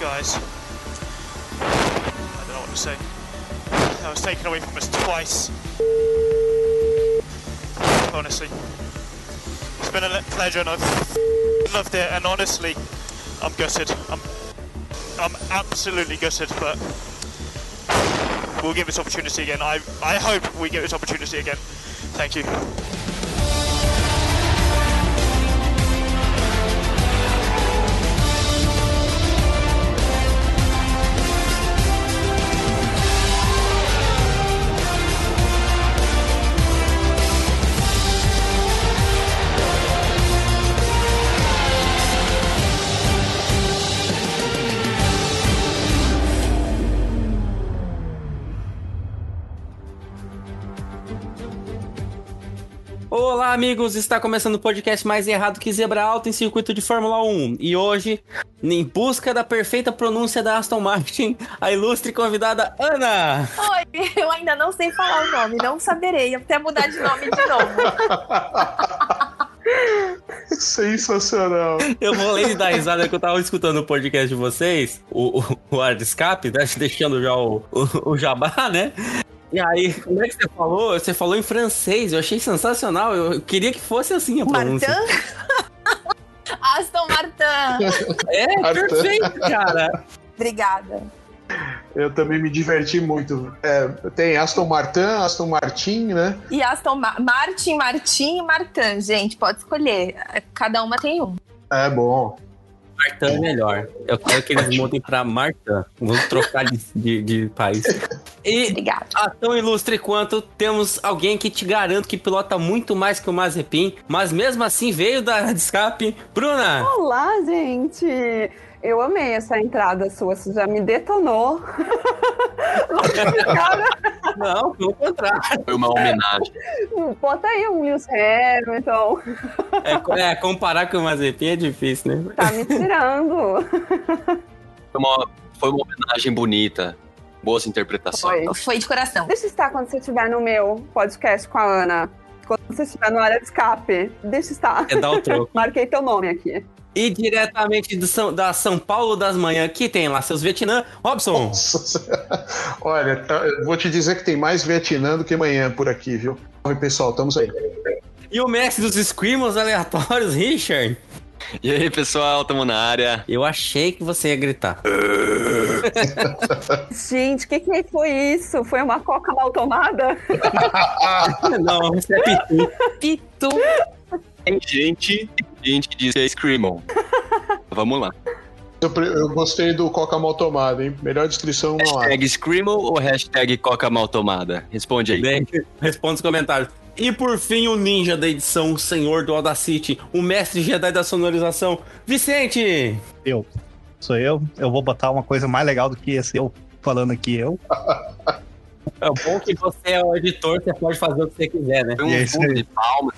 guys. I don't know what to say. I was taken away from us twice. Honestly. It's been a pleasure and I've loved it and honestly, I'm gutted. I'm, I'm absolutely gutted, but we'll give this opportunity again. I, I hope we get this opportunity again. Thank you. Olá, amigos! Está começando o podcast mais errado que Zebra Alta em circuito de Fórmula 1. E hoje, em busca da perfeita pronúncia da Aston Martin, a ilustre convidada Ana! Oi, eu ainda não sei falar o nome, não saberei, até mudar de nome de novo. Sensacional. Eu vou ler dar risada que eu tava escutando o podcast de vocês, o, o, o Hard Escape, né? deixando já o, o, o jabá, né? E aí, como é que você falou? Você falou em francês, eu achei sensacional. Eu queria que fosse assim a pronúncia. Martin? Aston Martin. É, Martin. perfeito, cara. Obrigada. Eu também me diverti muito. É, tem Aston Martin, Aston Martin, né? E Aston Ma Martin, Martin e Martin, gente, pode escolher. Cada uma tem um. É bom. Martin é melhor. Eu quero que eles mudem pra Martin. Vamos trocar de, de, de país. E Obrigada. a tão ilustre quanto temos alguém que te garanto que pilota muito mais que o Mazepin, mas mesmo assim veio da área de escape. Bruna! Olá, gente! Eu amei essa entrada sua, você já me detonou. Não, pelo contrário. Foi uma homenagem. bota aí um Lewis Hamilton, É, é, comparar com o Mazepin é difícil, né? tá me tirando. Foi uma, foi uma homenagem bonita. Boas interpretações. Foi. Foi de coração. Deixa estar quando você estiver no meu podcast com a Ana. Quando você estiver na área de escape, deixa estar. É dar o troco. Marquei teu nome aqui. E diretamente do São, da São Paulo das Manhãs, que tem lá seus Vietnã. Robson! Nossa. Olha, tá- eu vou te dizer que tem mais Vietnã do que manhã por aqui, viu? Oi, pessoal, estamos aí. E o mestre dos Screamers aleatórios, Richard. E aí, pessoal, tamo na área. Eu achei que você ia gritar. Gente, o que, que foi isso? Foi uma coca mal tomada? Não, você é pitu. Pitu. Tem gente, gente que diz que é Screamo. Vamos lá. Eu, eu gostei do Coca mal tomado, hein? Melhor descrição não há. Hashtag Screamo ou hashtag Coca mal tomada? Responde aí. Bem, responda os comentários. E por fim, o ninja da edição, o senhor do Audacity, o mestre Jedi da sonorização, Vicente! Eu. Sou eu. Eu vou botar uma coisa mais legal do que esse eu falando aqui. Eu. É bom que você é o editor, você pode fazer o que você quiser, né? Um E é isso fundo aí. de palmas.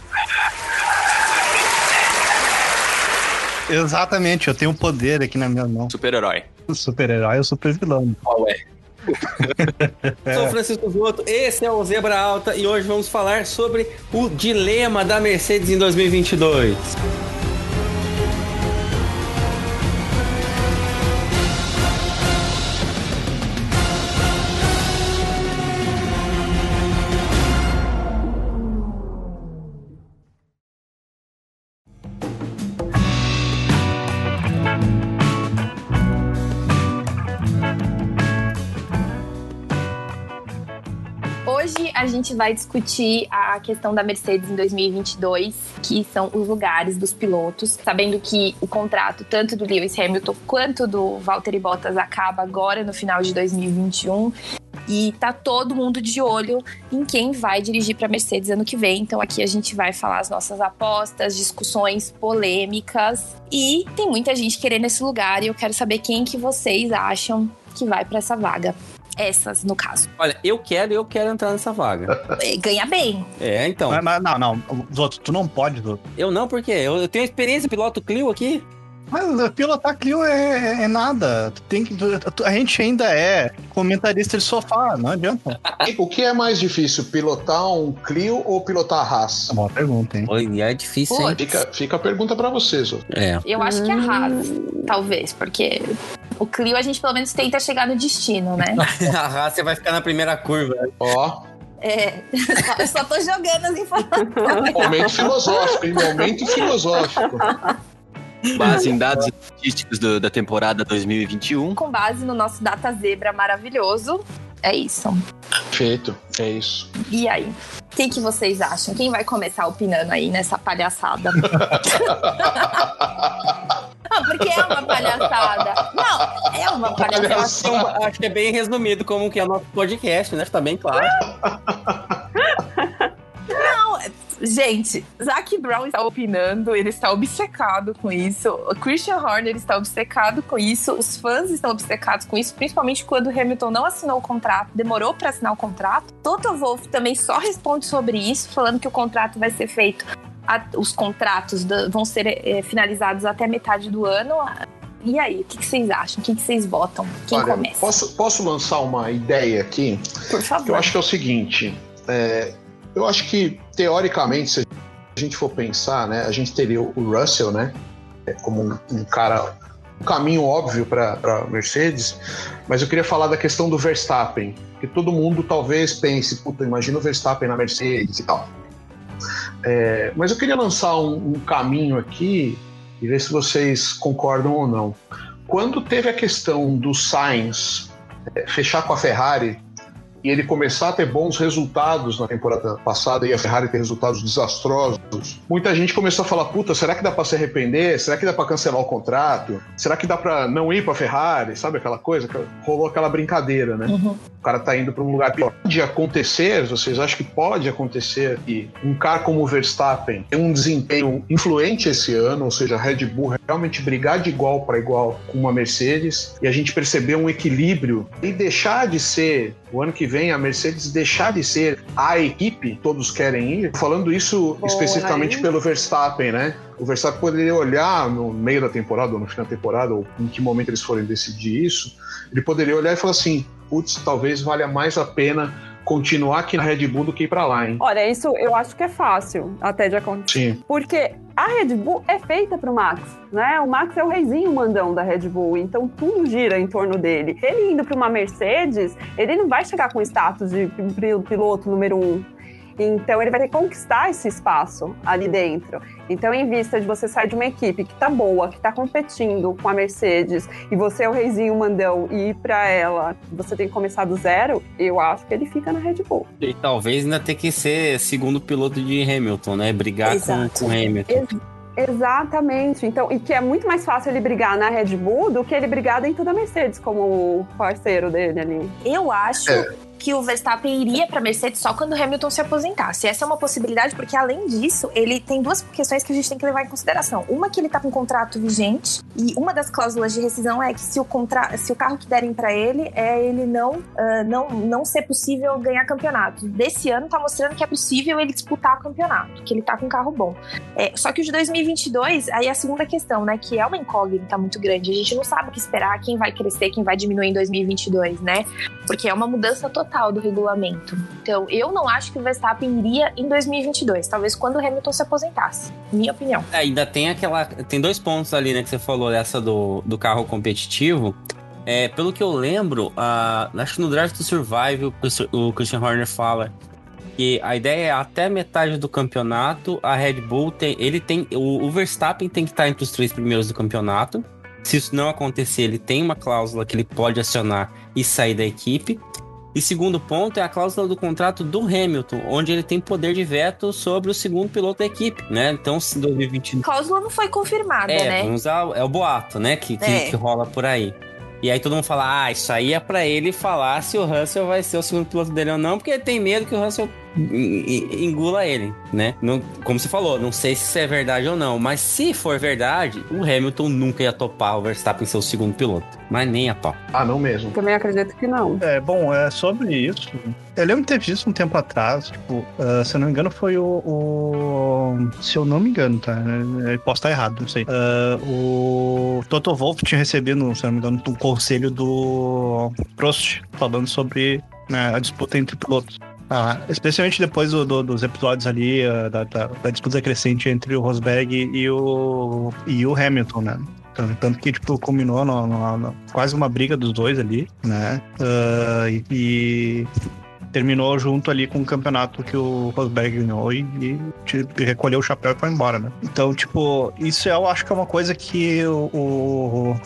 Exatamente, eu tenho um poder aqui na minha mão. Super-herói. Super-herói ou super-vilão. Qual é? Sou Francisco Zoto, esse é o Zebra Alta e hoje vamos falar sobre o dilema da Mercedes em 2022. Gente vai discutir a questão da Mercedes em 2022, que são os lugares dos pilotos, sabendo que o contrato tanto do Lewis Hamilton quanto do Valtteri Bottas acaba agora no final de 2021. E tá todo mundo de olho em quem vai dirigir para Mercedes ano que vem. Então aqui a gente vai falar as nossas apostas, discussões polêmicas e tem muita gente querendo esse lugar e eu quero saber quem que vocês acham que vai para essa vaga. Essas, no caso. Olha, eu quero, eu quero entrar nessa vaga. É, Ganha bem. É, então. Mas, mas não, não. Outros, tu não pode, Zoto. Eu não, porque eu, eu tenho experiência piloto Clio aqui. Mas pilotar Clio é, é nada. Tu tem que, tu- a gente ainda é comentarista de sofá, não adianta. O que é mais difícil, pilotar um Clio ou pilotar a Haas? É uma pergunta, hein? Oi, é difícil, hein? Fica, fica a pergunta pra vocês. ó. É. Eu acho que é a Haas, talvez, porque O Clio a gente pelo menos tenta chegar no destino, né? Ah, você vai ficar na primeira curva. Ó, É, eu só tô jogando as informações. momento filosófico, hein? Momento filosófico. Base em dados estatísticos do- da temporada 2021. Com base no nosso data zebra maravilhoso. É isso. Feito, é isso. E aí? O que, que vocês acham? Quem vai começar opinando aí nessa palhaçada? ah, porque é uma palhaçada. Não, é uma palhaçada. Acho que, acho que é bem resumido como que é o nosso podcast, né? Tá bem claro. Gente, Zac Brown está opinando, ele está obcecado com isso. O Christian Horner está obcecado com isso. Os fãs estão obcecados com isso, principalmente quando o Hamilton não assinou o contrato, demorou para assinar o contrato. Toto Wolff também só responde sobre isso, falando que o contrato vai ser feito. a- os contratos da- vão ser eh, finalizados até metade do ano. E aí, o que, que vocês acham? O que, que vocês votam? Quem Olha, começa? posso, posso lançar uma ideia aqui? Por favor. Eu acho que é o seguinte. é, eu acho que, teoricamente, se a gente for pensar, né, a gente teria o Russell, né, é, como um, um cara, um caminho óbvio para Mercedes, mas eu queria falar da questão do Verstappen, que todo mundo talvez pense, puta, imagina o Verstappen na Mercedes e tal. É, mas eu queria lançar um, um caminho aqui e ver se vocês concordam ou não. Quando teve a questão do Sainz é, fechar com a Ferrari e ele começar a ter bons resultados na temporada passada e a Ferrari ter resultados desastrosos, muita gente começou a falar: puta, será que dá para se arrepender? Será que dá para cancelar o contrato? Será que dá para não ir para Ferrari? Sabe aquela coisa? Rolou aquela brincadeira, né? Uhum. O cara tá indo para um lugar pior. Pode acontecer, vocês acham que pode acontecer que um cara como o Verstappen tem um desempenho influente esse ano, ou seja, a Red Bull realmente brigar de igual para igual com uma Mercedes e a gente perceber um equilíbrio e deixar de ser o ano que vem a Mercedes deixar de ser a equipe, todos querem ir. Falando isso especificamente hein? pelo Verstappen, né? O Verstappen poderia olhar no meio da temporada ou no final da temporada, ou em que momento eles forem decidir isso, ele poderia olhar e falar assim: putz, talvez valha mais a pena continuar aqui na Red Bull do que ir pra lá, hein? Olha, isso eu acho que é fácil até de acontecer. Sim. Porque a Red Bull é feita pro Max, né? O Max é o reizinho mandão da Red Bull, então tudo gira em torno dele. Ele indo para uma Mercedes, ele não vai chegar com o status de pi- piloto número um. Então ele vai ter que conquistar esse espaço ali dentro. Então, em vista de você sair de uma equipe que tá boa, que tá competindo com a Mercedes, e você é o reizinho mandão e ir pra ela, você tem que começar do zero, eu acho que ele fica na Red Bull. E talvez ainda ter que ser segundo piloto de Hamilton, né? Brigar com, Exato. com Hamilton. Exatamente. Então, e que é muito mais fácil ele brigar na Red Bull do que ele brigar dentro da Mercedes como parceiro dele ali. Eu acho É. que o Verstappen iria para Mercedes só quando o Hamilton se aposentasse. Essa é uma possibilidade, porque além disso, ele tem duas questões que a gente tem que levar em consideração. Uma que ele tá com um contrato vigente, e uma das cláusulas de rescisão é que se o, contra... se o carro que derem para ele é ele não, ah, não, não ser possível ganhar campeonato. Desse ano tá mostrando que é possível ele disputar o campeonato, que ele tá com um carro bom. É, só que o de 2022, aí a segunda questão, né? Que é uma incógnita muito grande. A gente não sabe o que esperar, quem vai crescer, quem vai diminuir em 2022, né? Porque é uma mudança total do regulamento. Então, eu não acho que o Verstappen iria em 2022, talvez quando o Hamilton se aposentasse. Minha opinião. É, Ainda tem aquela. Tem dois pontos ali, né, que você falou dessa do, do carro competitivo. É, pelo que eu lembro, a, acho que no Drive to Survive o, o Christian Horner fala que a ideia é até metade do campeonato, a Red Bull tem. Ele tem. O, o Verstappen tem que estar entre os três primeiros do campeonato. Se isso não acontecer, ele tem uma cláusula que ele pode acionar e sair da equipe. E segundo ponto é a cláusula do contrato do Hamilton, onde ele tem poder de veto sobre o segundo piloto da equipe, né? Então, se 2022 A cláusula não foi confirmada, é, né? vamos usar, é o boato, né, que, que, É. que rola por aí. E aí todo mundo fala, ah, isso aí é pra ele falar se o Russell vai ser o segundo piloto dele ou não, porque ele tem medo que o Russell engula ele, né? Não, como você falou, não sei se isso é verdade ou não, mas se for verdade, o Hamilton nunca ia topar o Verstappen ser o segundo piloto. Mas nem a pau. Ah, não mesmo. Também acredito que não. É, bom, é sobre isso. Eu lembro que teve isso um tempo atrás, tipo, ah, se eu não me engano, foi o, o- Se eu não me engano, tá? Eu posso estar errado, não sei. Ah, o Toto Wolff tinha recebido, se eu não me engano, um conselho do Prost, falando sobre né, a disputa entre pilotos. Ah, especialmente depois do- do- dos episódios ali, ah, da, da- da disputa crescente entre o Rosberg e o, e o Hamilton, né? Tanto, que, tipo, culminou no, no- no- quase uma briga dos dois ali, né? Ah, e, e terminou junto ali com o campeonato que o Rosberg ganhou e, e te- recolheu o chapéu e foi embora, né? Então, tipo, isso eu acho que é uma coisa que o- o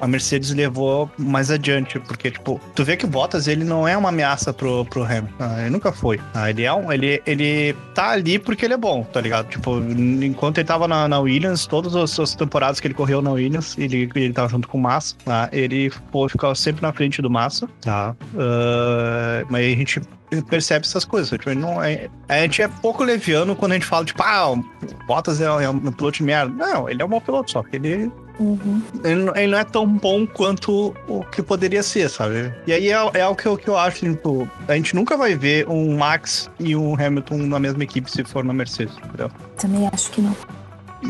a Mercedes levou mais adiante, porque, tipo, tu vê que o Bottas, ele não é uma ameaça pro, pro Hamilton, ah, ele nunca foi. Ah, ele, é um, ele, ele tá ali porque ele é bom, tá ligado? Tipo, enquanto ele tava na, na Williams, todas as, as temporadas que ele correu na Williams, ele, ele tava junto com o Massa, tá? ele pô, ficava sempre na frente do Massa, tá? Ah, mas a gente percebe essas coisas. Tipo, não é, a gente é pouco leviano quando a gente fala, tipo, ah, o Bottas é, é um piloto de merda. Não, ele é um bom piloto, só que ele Uhum. ele, não- ele não é tão bom quanto o que poderia ser, sabe? E aí é, é o que eu, que eu acho, tipo, a gente nunca vai ver um Max e um Hamilton na mesma equipe se for na Mercedes, entendeu? Também acho que não.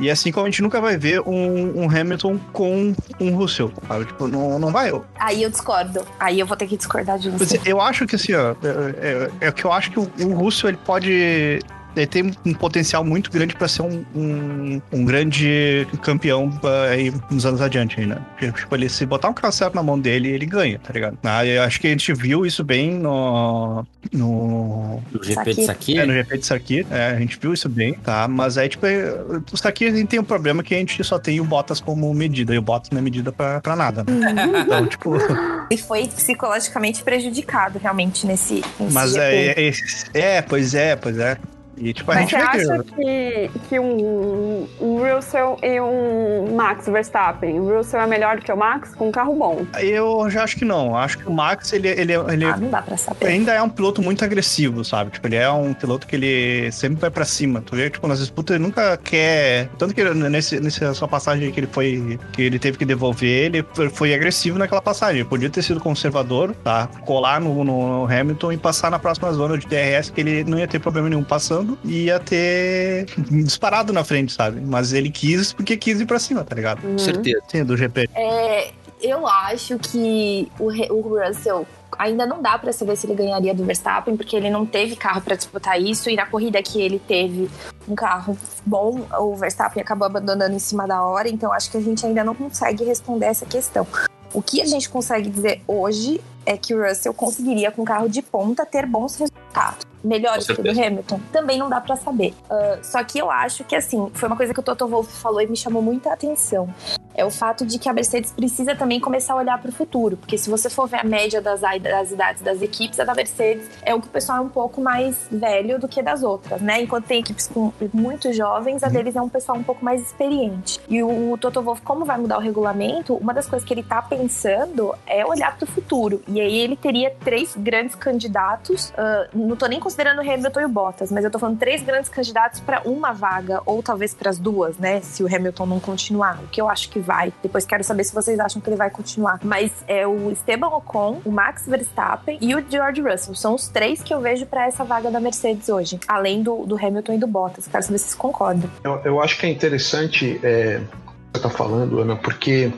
E assim como a gente nunca vai ver um, um Hamilton com um Russell, sabe? Tipo, não, não vai. Eu, Aí eu discordo. Aí eu vou ter que discordar de você. eu acho que assim, ó, é, é, é que eu acho que o, o Russell ele pode. Ele tem um potencial muito grande para ser um, um, um grande campeão ah, aí nos anos adiante aí, né? Tipo, ele se botar um carro certo na mão dele, ele ganha, tá ligado? Ah, eu acho que a gente viu isso bem no. no O GP de Saki. é, no GP de Sarkir, é, a gente viu isso bem, tá? Mas aí, tipo, é, o Sarkir a gente tem um problema que a gente só tem o Bottas como medida, e o Bottas não é medida pra, pra nada, né? Então, tipo, Ele foi psicologicamente prejudicado, realmente, nesse, nesse mas GP. é, é, é, pois é, pois é. E, tipo, a Mas gente você acha que, que um, um Russell e um Max Verstappen, o Russell é melhor do que o Max com um carro bom? Eu já acho que não. Acho que o Max, ele, ele, ele Ah, não dá pra saber. ainda é um piloto muito agressivo, sabe? Tipo, ele é um piloto que ele sempre vai pra cima. Tu vê, tipo, nas disputas ele nunca quer... Tanto que nesse, nessa sua passagem que ele foi... Que ele teve que devolver, ele foi agressivo naquela passagem. Ele podia ter sido conservador, tá? Colar no, no Hamilton e passar na próxima zona de DRS, que ele não ia ter problema nenhum passando e ia ter disparado na frente, sabe? Mas ele quis porque quis ir pra cima, tá ligado? Uhum. Certeza. Sim, do GP. É, eu acho que o, o Russell ainda não dá pra saber se ele ganharia do Verstappen, porque ele não teve carro pra disputar isso e na corrida que ele teve um carro bom, o Verstappen acabou abandonando em cima da hora, então acho que a gente ainda não consegue responder essa questão. O que a gente consegue dizer hoje é que o Russell conseguiria, com carro de ponta, ter bons resultados. Melhores que o do. Hamilton? Também não dá pra saber. Ah, só que eu acho que, assim, foi uma coisa que o Toto Wolff falou e me chamou muita atenção é o fato de que a Mercedes precisa também começar a olhar para o futuro, porque se você for ver a média das, das idades das equipes, a da Mercedes é o que o pessoal é um pouco mais velho do que das outras, né? Enquanto tem equipes com muito jovens, a deles é um pessoal um pouco mais experiente. E o, o Toto Wolff, como vai mudar o regulamento, uma das coisas que ele tá pensando é olhar para o futuro. E aí ele teria três grandes candidatos, ah, não tô nem considerando o Hamilton e o Bottas, mas eu tô falando três grandes candidatos para uma vaga, ou talvez para as duas, né? Se o Hamilton não continuar, o que eu acho que vai. Depois quero saber se vocês acham que ele vai continuar. Mas é o Esteban Ocon, o Max Verstappen e o George Russell. São os três que eu vejo para essa vaga da Mercedes hoje, além do, do Hamilton e do Bottas. Quero saber se vocês concordam. Eu, eu acho que é interessante é, você está falando, Ana, porque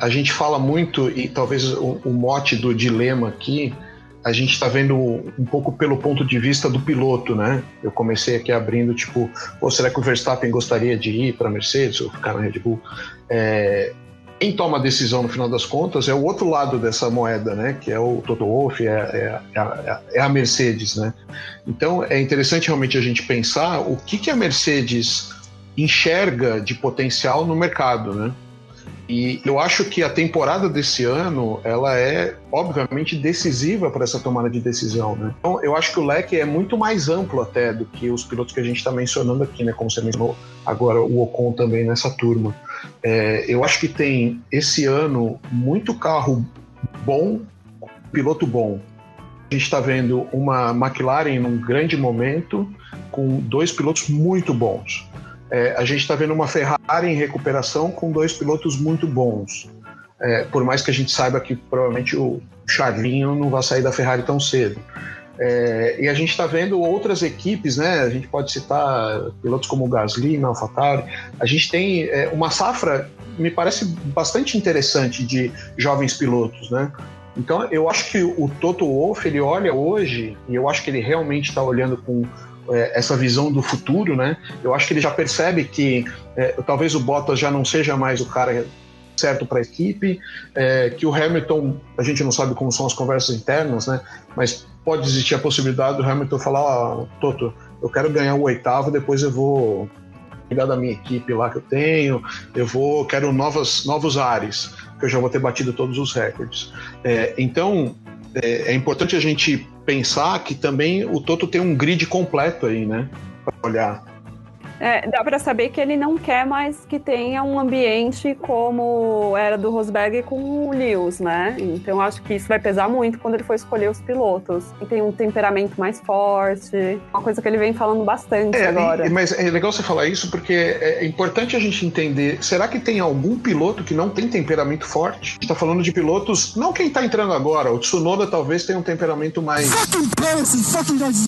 a gente fala muito, e talvez o, o mote do dilema aqui, a gente está vendo um pouco pelo ponto de vista do piloto, né? Eu comecei aqui abrindo, tipo, pô, será que o Verstappen gostaria de ir para a Mercedes ou ficar na Red Bull? É, quem toma a decisão no final das contas é o outro lado dessa moeda, né? Que é o Toto Wolff, é, é- é a- é a Mercedes, né? Então é interessante realmente a gente pensar o que, que a Mercedes enxerga de potencial no mercado, né? E eu acho que a temporada desse ano ela é obviamente decisiva para essa tomada de decisão, né? Então eu acho que o leque é muito mais amplo até do que os pilotos que a gente está mencionando aqui, né? Como você mencionou agora o Ocon também nessa turma. É, eu acho que tem esse ano muito carro bom, piloto bom. A gente está vendo uma McLaren num grande momento com dois pilotos muito bons. É, a gente está vendo uma Ferrari em recuperação com dois pilotos muito bons. É, por mais que a gente saiba que provavelmente o Charlinho não vai sair da Ferrari tão cedo. É, e a gente está vendo outras equipes, né? A gente pode citar pilotos como o Gasly, na AlphaTauri. A gente tem é, uma safra, me parece bastante interessante de jovens pilotos, né? Então eu acho que o Toto Wolff ele olha hoje e eu acho que ele realmente está olhando com essa visão do futuro, né? Eu acho que ele já percebe que é, talvez o Bottas já não seja mais o cara certo para a equipe, é, que o Hamilton, a gente não sabe como são as conversas internas, né? Mas pode existir a possibilidade do Hamilton falar, ó, Toto, eu quero ganhar o oitavo, depois eu vou cuidar da minha equipe lá que eu tenho, eu vou, quero novas, novos ares, que eu já vou ter batido todos os recordes. É, então, é, é importante a gente pensar que também o Toto tem um grid completo aí, né? Para olhar. É, dá para saber que ele não quer mais que tenha um ambiente como era do Rosberg com o Lewis, né? Então acho que isso vai pesar muito quando ele for escolher os pilotos. E tem um temperamento mais forte, uma coisa que ele vem falando bastante é, agora. E, mas é legal você falar isso porque é importante a gente entender: será que tem algum piloto que não tem temperamento forte? A gente tá falando de pilotos, não quem tá entrando agora, o Tsunoda talvez tenha um temperamento mais. Fucking parents, fucking guys,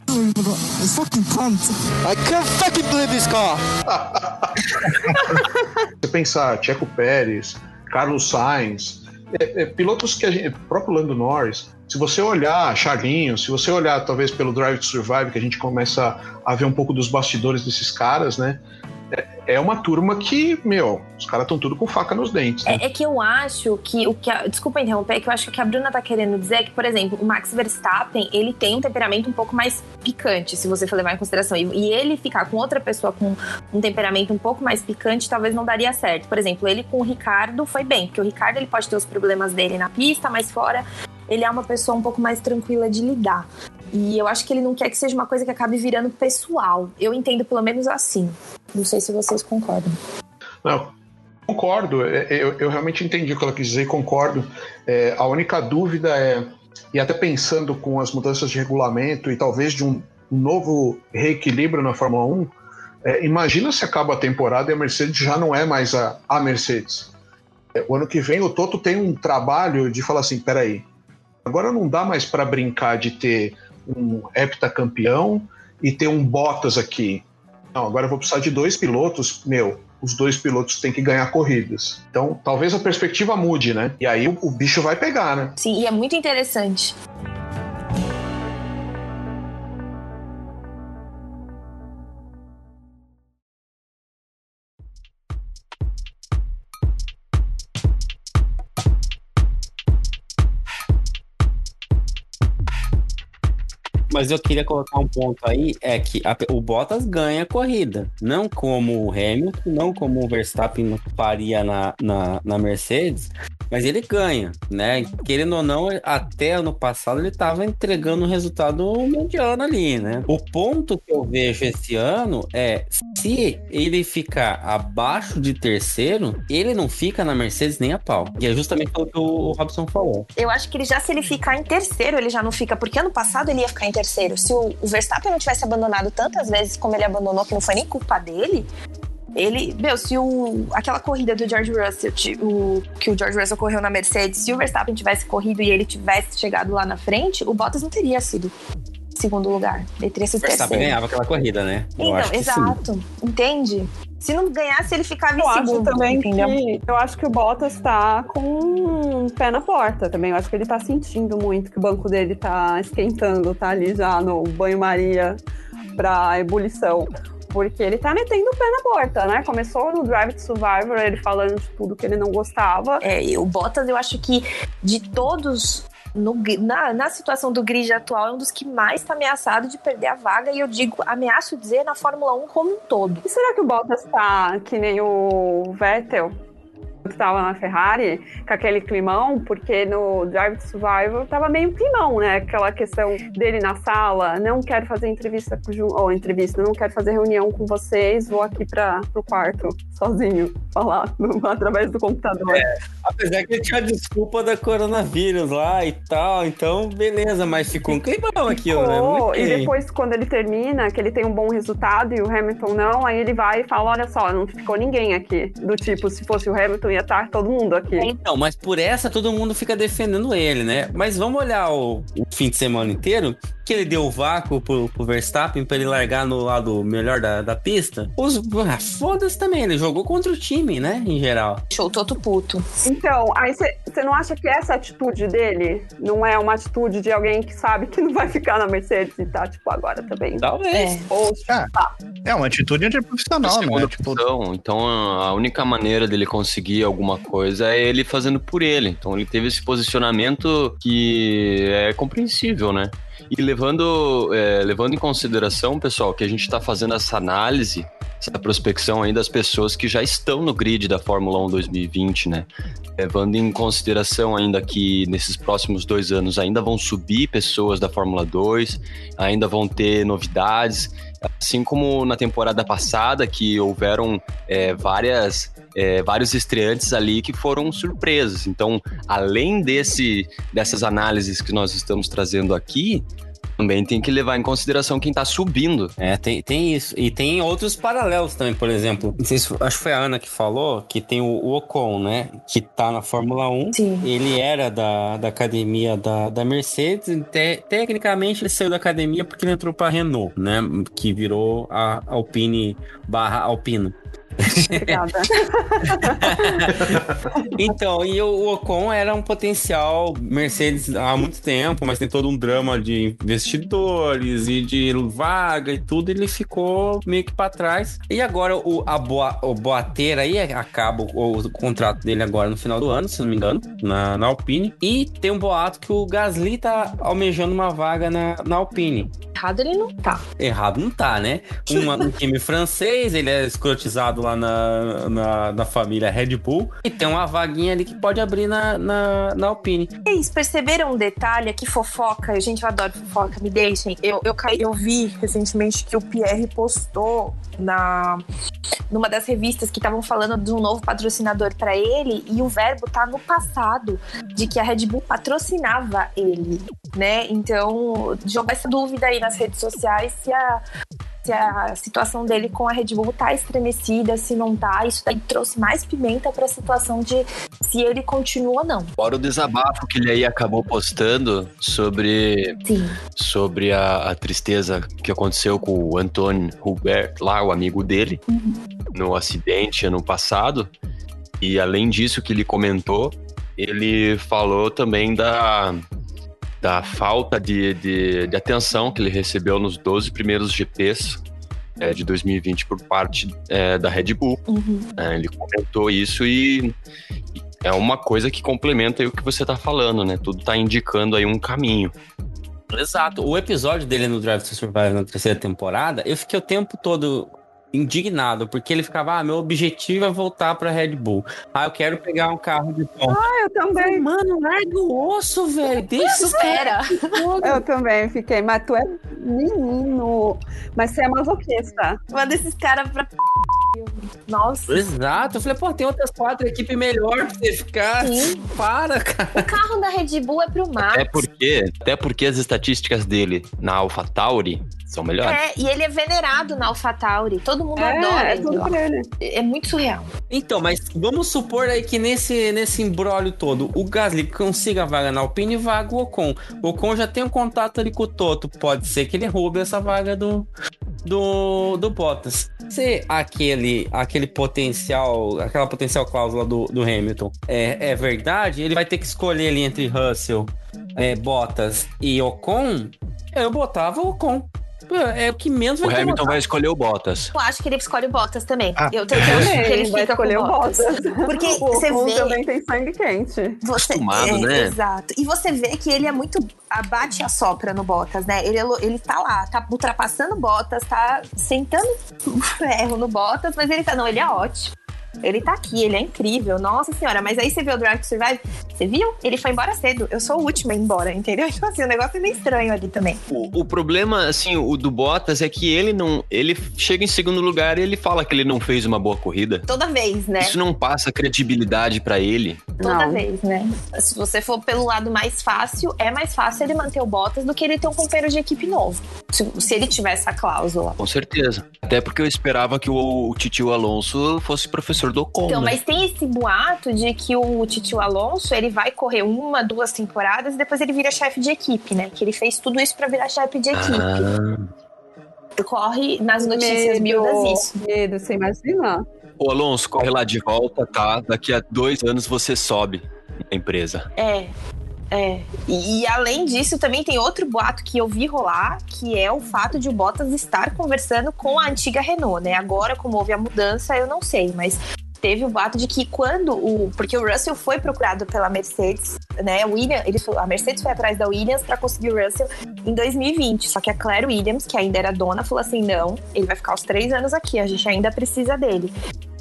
fucking cunt. I can't fucking believe this Você pensar, Checo Pérez, Carlos Sainz, é, é, pilotos que a gente, próprio Lando Norris, se você olhar Charlinho, se você olhar talvez pelo Drive to Survive, que a gente começa a ver um pouco dos bastidores desses caras, né? É, é uma turma que, meu, os caras estão tudo com faca nos dentes. Né? É, é, que eu acho que o que. A, desculpa interromper, é que eu acho que a Bruna tá querendo dizer é que, por exemplo, o Max Verstappen, ele tem um temperamento um pouco mais picante, se você for levar em consideração. E, e ele ficar com outra pessoa com um temperamento um pouco mais picante, talvez não daria certo. Por exemplo, ele com o Ricardo foi bem, porque o Ricardo ele pode ter os problemas dele na pista, mas fora ele é uma pessoa um pouco mais tranquila de lidar. E eu acho que ele não quer que seja uma coisa que acabe virando pessoal. Eu entendo pelo menos assim. Não sei se vocês concordam. Não, concordo. É, é, eu, eu realmente entendi o que ela quis dizer e concordo. É, a única dúvida é, e até pensando com as mudanças de regulamento e talvez de um novo reequilíbrio na Fórmula 1, é, imagina se acaba a temporada e a Mercedes já não é mais a, a Mercedes. É, o ano que vem o Toto tem um trabalho de falar assim, peraí, agora não dá mais para brincar de ter um heptacampeão e ter um Bottas aqui. Não, agora eu vou precisar de dois pilotos. Meu, os dois pilotos têm que ganhar corridas. Então, talvez a perspectiva mude, né? E aí o, o bicho vai pegar, né? Sim, e é muito interessante. Mas eu queria colocar um ponto aí, é que a, o Bottas ganha a corrida, não como o Hamilton, não como o Verstappen faria na, na, na Mercedes, mas ele ganha, né? Querendo ou não, até ano passado ele estava entregando um resultado mediano ali, né? O ponto que eu vejo esse ano é se ele ficar abaixo de terceiro, ele não fica na Mercedes nem a pau. E é justamente o que o Robson falou. Eu acho que ele já, se ele ficar em terceiro, ele já não fica, porque ano passado ele ia ficar em terceiro. Se o, o Verstappen não tivesse abandonado tantas vezes como ele abandonou, que não foi nem culpa dele, ele, meu, se o, aquela corrida do George Russell, o, que o George Russell correu na Mercedes, se o Verstappen tivesse corrido e ele tivesse chegado lá na frente, o Bottas não teria sido segundo lugar. Ele teria sido o Verstappen terceiro. ganhava aquela corrida, né? Eu então, exato. Entende? Se não ganhasse, ele ficava eu em segundo. Acho também entendeu? que, eu acho que o Bottas tá com um pé na porta também. Eu acho que ele tá sentindo muito que o banco dele tá esquentando, tá ali já no banho-maria pra ebulição porque ele tá metendo o pé na porta, né? Começou no Drive to Survivor, ele falando de tudo que ele não gostava. É, e o Bottas, eu acho que de todos no, na, na, situação do grid atual, é um dos que mais está ameaçado de perder a vaga. E eu digo, ameaço dizer, na Fórmula 1 como um todo. E será que o Bottas tá que nem o Vettel? que estava na Ferrari, com aquele climão, porque no Drive to Survival tava meio climão, né? Aquela questão dele na sala, não quero fazer entrevista com ou entrevista, não quero fazer reunião com vocês, vou aqui para pro quarto sozinho falar através do computador. É, apesar que ele tinha desculpa da coronavírus lá e tal, então beleza, mas ficou um climão aquilo, ficou, né? E depois quando ele termina, que ele tem um bom resultado e o Hamilton não, aí ele vai e fala, olha só, não ficou ninguém aqui, do tipo, se fosse o Hamilton ia estar todo mundo aqui. Então, mas por essa todo mundo fica defendendo ele, né? Mas vamos olhar o, o fim de semana inteiro, que ele deu o vácuo pro, pro Verstappen pra ele largar no lado melhor da, da pista. Os ah, foda-se também, ele jogou contra o time, né? Em geral. Show todo puto. Então, aí você não acha que essa atitude dele não é uma atitude de alguém que sabe que não vai ficar na Mercedes e tá, tipo, agora também? Talvez. Ou, Ah, tá. É uma atitude antiprofissional, né? segunda Tipo, opção. Então a única maneira dele conseguir alguma coisa é ele fazendo por ele. Então ele teve esse posicionamento que é compreensível, né? E levando, é, levando em consideração, pessoal, que a gente está fazendo essa análise, essa prospecção aí das pessoas que já estão no grid da Fórmula 1 2020, né? Levando em consideração ainda que nesses próximos dois anos ainda vão subir pessoas da Fórmula 2, ainda vão ter novidades, assim como na temporada passada, que houveram é, várias, é, vários estreantes ali que foram surpresas. Então, além desse, dessas análises que nós estamos trazendo aqui, também tem que levar em consideração quem tá subindo. É, tem, tem isso. E tem outros paralelos também, por exemplo. Não sei se acho que foi a Ana que falou que tem o, o Ocon, né? Que tá na Fórmula 1. Sim. Ele era da, da academia da, da Mercedes. te- tecnicamente, ele saiu da academia porque ele entrou pra Renault, né? Que virou a Alpine barra Alpino. Obrigada. Então, e o Ocon era um potencial Mercedes há muito tempo, mas tem todo um drama de investidores e de vaga e tudo, ele ficou meio que pra trás. E agora o, a boa, o Boateira aí acaba o, o contrato dele agora no final do ano, se não me engano, na, na Alpine. E tem um boato que o Gasly tá almejando uma vaga na, na Alpine. Errado ele não tá. Errado não tá, né? Uma- um time francês, ele é escrotizado lá na, na, na família Red Bull. E tem uma vaguinha ali que pode abrir na, na, na Alpine. Vocês perceberam um detalhe aqui, fofoca? Gente, eu adoro fofoca, me deixem. Eu, eu, caí- eu vi recentemente que o Pierre postou na numa das revistas que estavam falando de um novo patrocinador pra ele e o verbo tá no passado de que a Red Bull patrocinava ele, né? Então, joga essa dúvida aí nas redes sociais se a se a situação dele com a Red Bull tá estremecida, se não tá, isso daí trouxe mais pimenta pra situação de se ele continua ou não. Fora o desabafo que ele aí acabou postando sobre, Sim. sobre a, a tristeza que aconteceu com o Antônio Hubert, lá, o amigo dele, no acidente ano passado. E além disso que ele comentou, ele falou também da, da falta de, de, de atenção que ele recebeu nos 12 primeiros GPs é, de 2020 por parte é, da Red Bull. Uhum. É, ele comentou isso e e é uma coisa que complementa aí o que você tá falando, né? Tudo tá indicando aí um caminho. Exato. O episódio dele no Drive to Survive na terceira temporada, eu fiquei o tempo todo indignado, porque ele ficava, ah, meu objetivo é voltar pra Red Bull. Ah, eu quero pegar um carro de ponta. Ah, eu também. Mano, larga o osso, velho. Deixa Espera. Eu também fiquei, mas tu é menino. Mas você é masoquista. Manda esses caras pra. Nossa. Exato. Eu falei, pô, tem outras quatro equipes melhor pra você ficar. Sim. Para, cara. O carro da Red Bull é pro Max. Até porque, até porque as estatísticas dele na AlphaTauri são melhores. É, e ele é venerado na AlphaTauri. Todo mundo É, adora é ele. tudo pra ele. É muito surreal. Então, mas vamos supor aí que nesse, nesse embrólio todo, o Gasly consiga a vaga na Alpine e vaga o Ocon. O Ocon já tem um contato ali com o Toto. Pode ser que ele roube essa vaga do, do, do Bottas. Se aquele, aquele potencial, aquela potencial cláusula do, do Hamilton é, é verdade, ele vai ter que escolher ali entre Russell, é, Bottas e Ocon. Eu botava o Ocon. É o que menos O vai ter Hamilton vai escolher o Bottas. Eu acho que ele escolhe o Bottas também. Ah. eu tenho eu acho que ele Também, vai escolher com o o Bottas. Bottas. Porque o você vê. também tem sangue quente. Você, Acostumado, é, né? Exato. E você vê que ele é muito abate a sopra no Bottas, né? Ele, ele tá lá, tá ultrapassando o Bottas, tá sentando o ferro no Bottas, mas ele tá. Não, ele é ótimo. Ele tá aqui, ele é incrível, nossa senhora. Mas aí você vê o Drive to Survive, você viu? Ele foi embora cedo. Eu sou o último a ir embora, entendeu? Então, assim, o negócio é meio estranho ali também. O, o problema, assim, o do Bottas é que ele não. Ele chega em segundo lugar e ele fala que ele não fez uma boa corrida. Toda vez, né? Isso não passa credibilidade pra ele. Toda Não. vez, né? Se você for pelo lado mais fácil, é mais fácil ele manter o Bottas do que ele ter um companheiro de equipe novo. Se, se ele tiver essa cláusula. Com certeza. Até porque eu esperava que o, o Titio Alonso fosse professor do Ocon. Então, né? mas tem esse boato de que o Titio Alonso ele vai correr uma, duas temporadas e depois ele vira chefe de equipe, né? Que ele fez tudo isso pra virar chefe de equipe. Ah. Corre nas notícias miúdas isso. Medo, você imagina? Ô Alonso, corre lá de volta, tá? Daqui a dois anos você sobe. na empresa. É. É. E, e, além disso, também tem outro boato que eu vi rolar, que é o fato de o Bottas estar conversando com a antiga Renault, né? Agora, como houve a mudança, eu não sei, mas teve o boato de que quando o. Porque o Russell foi procurado pela Mercedes, né? O William, ele, a Mercedes foi atrás da Williams para conseguir o Russell em 2020. Só que a Claire Williams, que ainda era dona, falou assim: não, ele vai ficar os três anos aqui, a gente ainda precisa dele.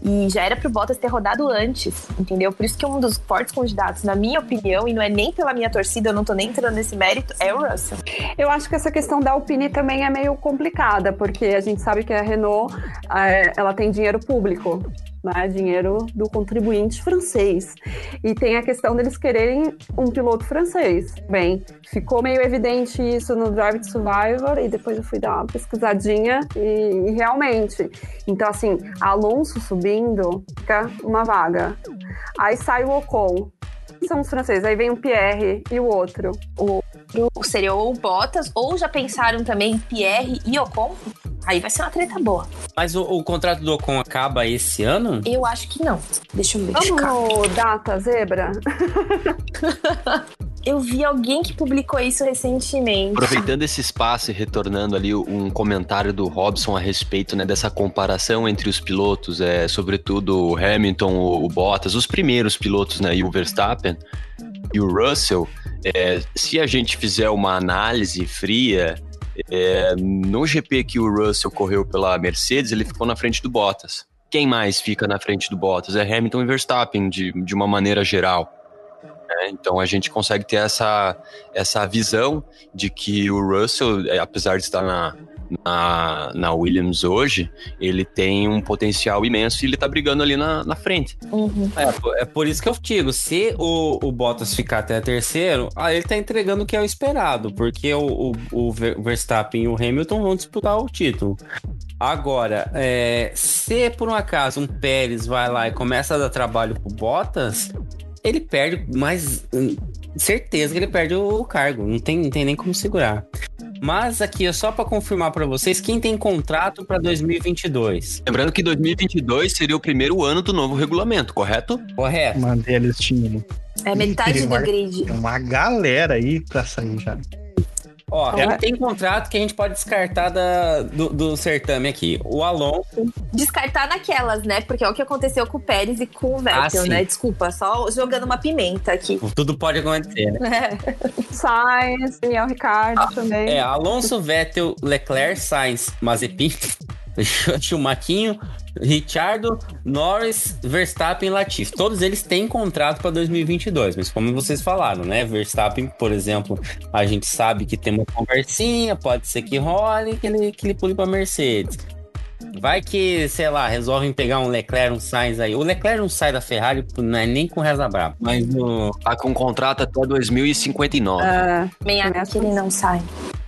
E já era pro Bottas ter rodado antes, entendeu? Por isso que um dos fortes candidatos, na minha opinião, e não é nem pela minha torcida, eu não tô nem entrando nesse mérito, é o Russell. Eu acho que essa questão da Alpine também é meio complicada, porque a gente sabe que a Renault, é, ela tem dinheiro público né, dinheiro do contribuinte francês. E tem a questão deles quererem um piloto francês. Bem, ficou meio evidente isso no Drive to Survivor e depois eu fui dar uma pesquisadinha e, e realmente. Então, assim, Alonso subindo, fica uma vaga. Aí sai o Ocon. São os franceses, aí vem o Pierre e o outro. O outro seria ou Bottas, ou já pensaram também Pierre e Ocon? Aí vai ser uma treta boa. Mas o, o contrato do Ocon acaba esse ano? Eu acho que não. Deixa eu ver. Vamos data zebra? Eu vi alguém que publicou isso recentemente. Aproveitando esse espaço e retornando ali um comentário do Robson a respeito né, dessa comparação entre os pilotos, é, sobretudo o Hamilton, o, o Bottas, os primeiros pilotos, né, e o Verstappen e o Russell. É, se a gente fizer uma análise fria, é, no GP que o Russell correu pela Mercedes, ele ficou na frente do Bottas. Quem mais fica na frente do Bottas? É Hamilton e Verstappen, de, de uma maneira geral. É, então a gente consegue ter essa, essa visão de que o Russell, é, apesar de estar na, na, na Williams hoje, ele tem um potencial imenso e ele tá brigando ali na, na frente. Uhum. É, é, por isso que eu digo, se o, o Bottas ficar até terceiro, aí ele tá entregando o que é o esperado, porque o, o, o Verstappen e o Hamilton vão disputar o título. Agora, é, se por um acaso um Pérez vai lá e começa a dar trabalho pro Bottas, ele perde, mas hum, certeza que ele perde o cargo, não tem, não tem nem como segurar. Mas aqui é só para confirmar para vocês quem tem contrato para 2022. Lembrando que 2022 seria o primeiro ano do novo regulamento, correto? Correto. Mandei eles tinham. É metade do grid. Uma galera aí pra sair já. Ó, é. tem contrato que a gente pode descartar da, do, do, certame aqui. O Alonso. Descartar naquelas, né? Porque é o que aconteceu com o Pérez e com o Vettel, ah, né? Desculpa, só jogando uma pimenta aqui. Tudo pode acontecer, né? É. Sainz, Daniel Ricardo ah, também. É, Alonso, Vettel, Leclerc, Sainz, Mazepin. Schumaquinho, Richardo, Norris, Verstappen e Latifi. Todos eles têm contrato para 2022, mas como vocês falaram, né? Verstappen, por exemplo, a gente sabe que tem uma conversinha, pode ser que role, que ele, que ele pule para Mercedes. Vai que, sei lá, resolvem pegar um Leclerc, um Sainz aí. O Leclerc não sai da Ferrari, não é nem com reza brava, mas no... Tá com contrato até 2059. Uh, Também acho que ele não sai.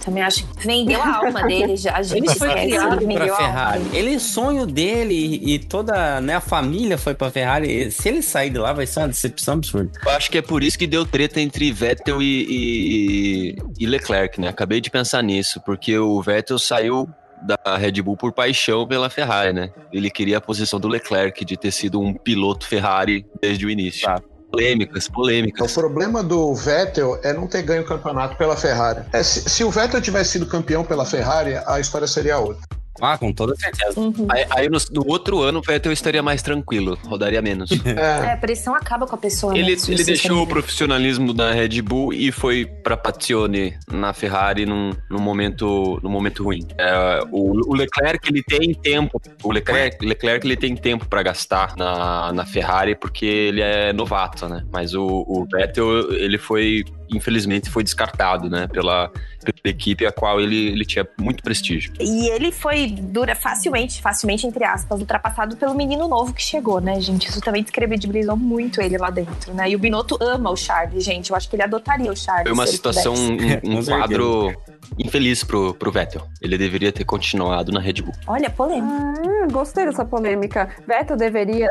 Também acho que vendeu a alma dele já. A gente ele foi criado pra Ferrari. Ele, sonho dele e toda né, a família foi pra Ferrari. Se ele sair de lá, vai ser uma decepção absurda. Eu acho que é por isso que deu treta entre Vettel e, e, e Leclerc, né? Acabei de pensar nisso, porque o Vettel saiu da Red Bull por paixão pela Ferrari, né? Ele queria a posição do Leclerc de ter sido um piloto Ferrari desde o início. Tá. Polêmicas, polêmicas. O problema do Vettel é não ter ganho o campeonato pela Ferrari. É, se, se o Vettel tivesse sido campeão pela Ferrari, a história seria outra. Ah, com toda certeza. Uhum. Aí, aí no, no, outro ano o Vettel estaria mais tranquilo, rodaria menos. é. é, a pressão acaba com a pessoa. Ele, né, ele deixou o profissionalismo da Red Bull e foi pra Pazione na Ferrari num, num, momento, num momento ruim. É, o, o, Leclerc ele tem tempo, o Leclerc, Leclerc ele tem tempo para gastar na, na Ferrari porque ele é novato, né? Mas o, o Vettel ele foi infelizmente foi descartado, né, pela, pela equipe a qual ele, ele tinha muito prestígio. E ele foi dura facilmente, facilmente entre aspas, ultrapassado pelo menino novo que chegou, né, gente? Isso também descredibilizou muito ele lá dentro, né? E o Binotto ama o Charles, gente. Eu acho que ele adotaria o Charles. Foi uma situação, um, um quadro infeliz pro, pro Vettel. Ele deveria ter continuado na Red Bull. Olha, polêmica. Ah, gostei dessa polêmica. Vettel deveria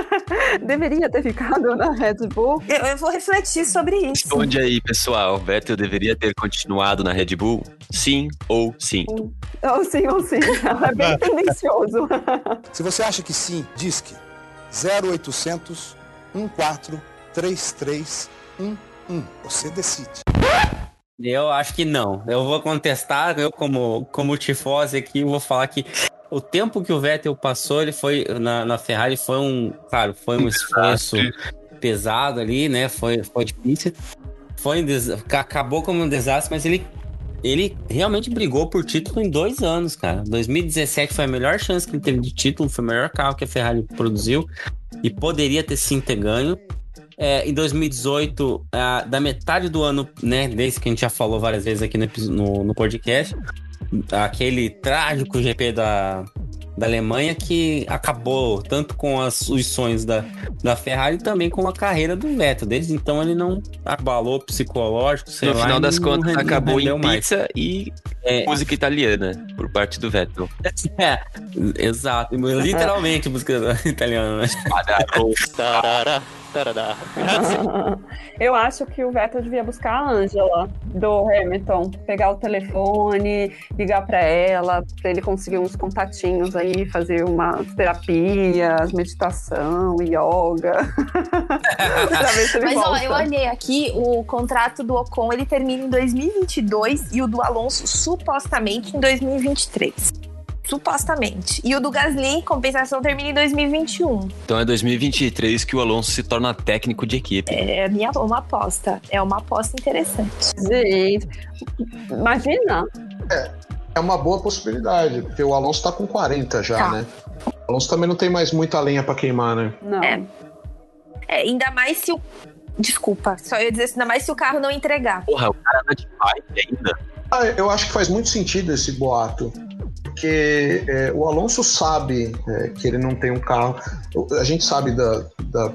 deveria ter ficado na Red Bull. Eu, eu vou refletir sobre isso. Responde aí, pessoal. Vettel deveria ter continuado na Red Bull? Sim ou sim? Ou sim ou sim. É bem tendencioso. Se você acha que sim, diz que 0800 14 3, 3, 1, 1. Você decide. Eu acho que não. Eu vou contestar, eu como, como tifose aqui, vou falar que o tempo que o Vettel passou, ele foi na, na Ferrari foi um, claro, foi um esforço pesado ali, né? Foi, foi difícil. Foi um des... acabou como um desastre, mas ele ele realmente brigou por título em dois anos, cara. 2017 foi a melhor chance que ele teve de título, foi o melhor carro que a Ferrari produziu e poderia ter sim ter ganho. É, em 2018, a, da metade do ano, né, desde que a gente já falou várias vezes aqui no, no, no podcast, aquele trágico GP da, da Alemanha que acabou tanto com as, os sonhos da, da Ferrari também com a carreira do Vettel. Desde então ele não abalou psicológico, sei no lá. final das contas, acabou em mais. pizza e É. música italiana por parte do Vettel. É, exato. Literalmente música italiana, né? Tarará, tarará. Eu acho que o Vettel devia buscar a Angela do Hamilton, pegar o telefone, ligar pra ela, pra ele conseguir uns contatinhos aí, fazer uma terapia, meditação, yoga. Mas ó, volta. eu olhei aqui, o contrato do Ocon ele termina em 2022 e o do Alonso supostamente em 2023. Supostamente. E o do Gasly, em compensação, termina em 2021. Então é 2023 que o Alonso se torna técnico de equipe. É minha, uma aposta. É uma aposta interessante. Gente, imagina. É uma boa possibilidade, porque o Alonso tá com 40 já, Tá. né? O Alonso também não tem mais muita lenha pra queimar, né? Não. É. É, ainda mais se o. Desculpa, só ia dizer isso, ainda mais se o carro não entregar. Porra, o cara anda de bike ainda. Ah, eu acho que faz muito sentido esse boato. Porque é, o Alonso sabe é, que ele não tem um carro. A gente sabe da, da,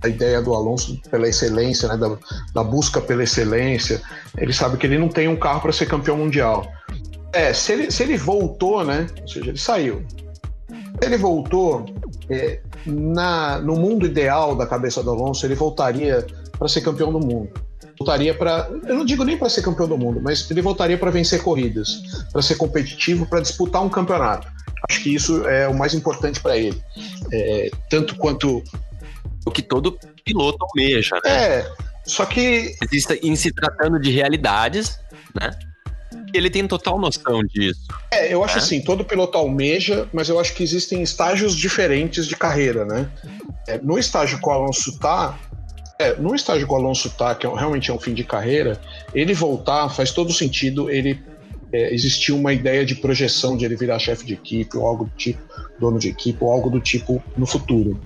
da ideia do Alonso pela excelência, né, da, da busca pela excelência. Ele sabe que ele não tem um carro para ser campeão mundial. É, se ele, se ele voltou, né? Ou seja, ele saiu. Ele voltou, é, na, no mundo ideal da cabeça do Alonso, ele voltaria para ser campeão do mundo voltaria para, eu não digo nem para ser campeão do mundo, mas ele voltaria para vencer corridas, para ser competitivo, para disputar um campeonato. Acho que isso é o mais importante para ele, É, tanto quanto O que todo piloto almeja, né? é. Só que Existe- Em se tratando de realidades, né? Ele tem total noção disso. é, eu acho É. assim, todo piloto almeja, mas eu acho que existem estágios diferentes de carreira, né? É, no estágio que o Alonso tá, é, no estágio que o Alonso tá, que é realmente é um fim de carreira, ele voltar faz todo sentido ele é, existir uma ideia de projeção de ele virar chefe de equipe ou algo do tipo, dono de equipe ou algo do tipo no futuro.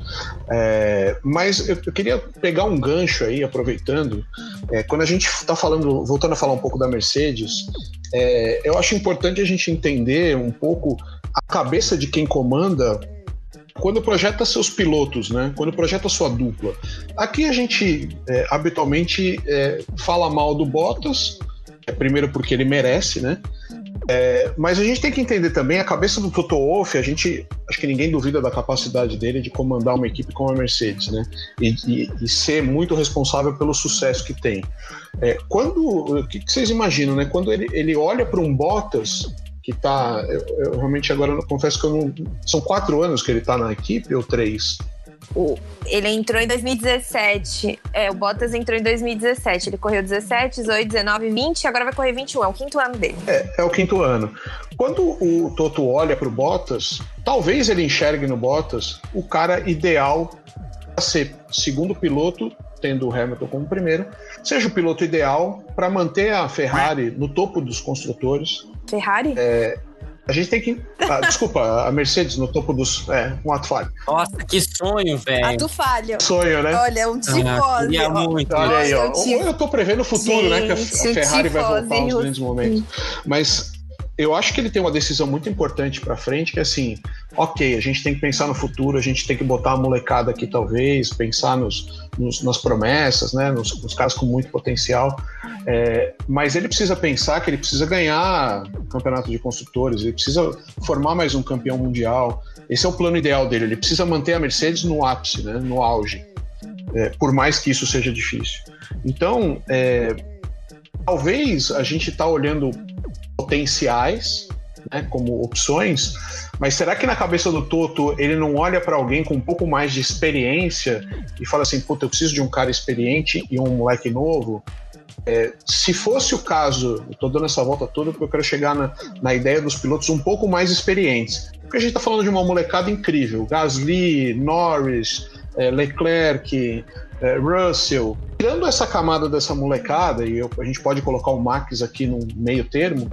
É, mas eu, eu queria pegar um gancho aí, aproveitando, é, quando a gente está falando, voltando a falar um pouco da Mercedes, é, eu acho importante a gente entender um pouco a cabeça de quem comanda quando projeta seus pilotos, né? Quando projeta sua dupla. Aqui a gente é, habitualmente é, fala mal do Bottas, é, primeiro porque ele merece, né? É, mas a gente tem que entender também a cabeça do Toto Wolff. A gente, acho que ninguém duvida da capacidade dele de comandar uma equipe como a Mercedes, né? E, e- e ser muito responsável pelo sucesso que tem. É, quando, o que, que vocês imaginam, né? Quando ele, ele olha para um Bottas que tá, eu, eu realmente agora não confesso que eu não, são quatro anos que ele tá na equipe ou três? O- ele entrou em 2017. É, o Bottas entrou em 2017. Ele correu 17, 18, 19, 20 e agora vai correr 21. É o quinto ano dele. É, é o quinto ano. Quando o Toto olha para o Bottas, talvez ele enxergue no Bottas o cara ideal para ser segundo piloto, tendo o Hamilton como primeiro, seja o piloto ideal para manter a Ferrari no topo dos construtores. Ferrari? A gente tem que. ah, desculpa, a Mercedes no topo dos. É, um ato falho. Nossa, que sonho, velho. do falho. Sonho, né? Olha, um Ah, tifose. queria ó. muito. Olha aí, ó. Ou eu tô prevendo o futuro, né? Que a, a Gente, Ferrari vai voltar aos grandes momentos. Mas eu acho que ele tem uma decisão muito importante pra frente, que é assim, ok, a gente tem que pensar no futuro, a gente tem que botar a molecada aqui, talvez, pensar nos, nos- nas promessas, né? Nos, nos caras com muito potencial. É, mas ele precisa pensar que ele precisa ganhar o campeonato de construtores, ele precisa formar mais um campeão mundial. Esse é o plano ideal dele. Ele precisa manter a Mercedes no ápice, né? no auge. É, por mais que isso seja difícil. Então, é, talvez a gente está olhando potenciais né, como opções, mas será que na cabeça do Toto ele não olha para alguém com um pouco mais de experiência e fala assim, puta, eu preciso de um cara experiente e um moleque novo? É, se fosse o caso, eu tô dando essa volta toda porque eu quero chegar na, na ideia dos pilotos um pouco mais experientes. Porque a gente tá falando de uma molecada incrível. Gasly, Norris, é, Leclerc, é, Russell. Tirando essa camada dessa molecada, e eu, a gente pode colocar o Max aqui no meio termo,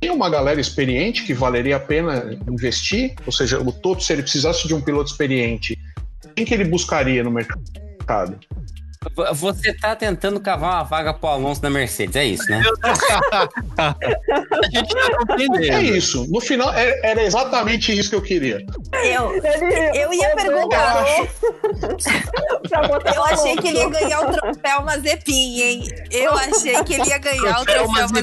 tem uma galera experiente que valeria a pena investir? Ou seja, o Toto, se ele precisasse de um piloto experiente, quem que ele buscaria no mercado? Você tá tentando cavar uma vaga pro Alonso na Mercedes, é isso, né? A gente tá compreendendo. É isso. No final, é- era exatamente isso que eu queria. Eu, eu ia perguntar. pra botar Eu o achei que ele ia ganhar o troféu Mazepin, hein? Eu achei que ele ia ganhar o É troféu uma Mazepin.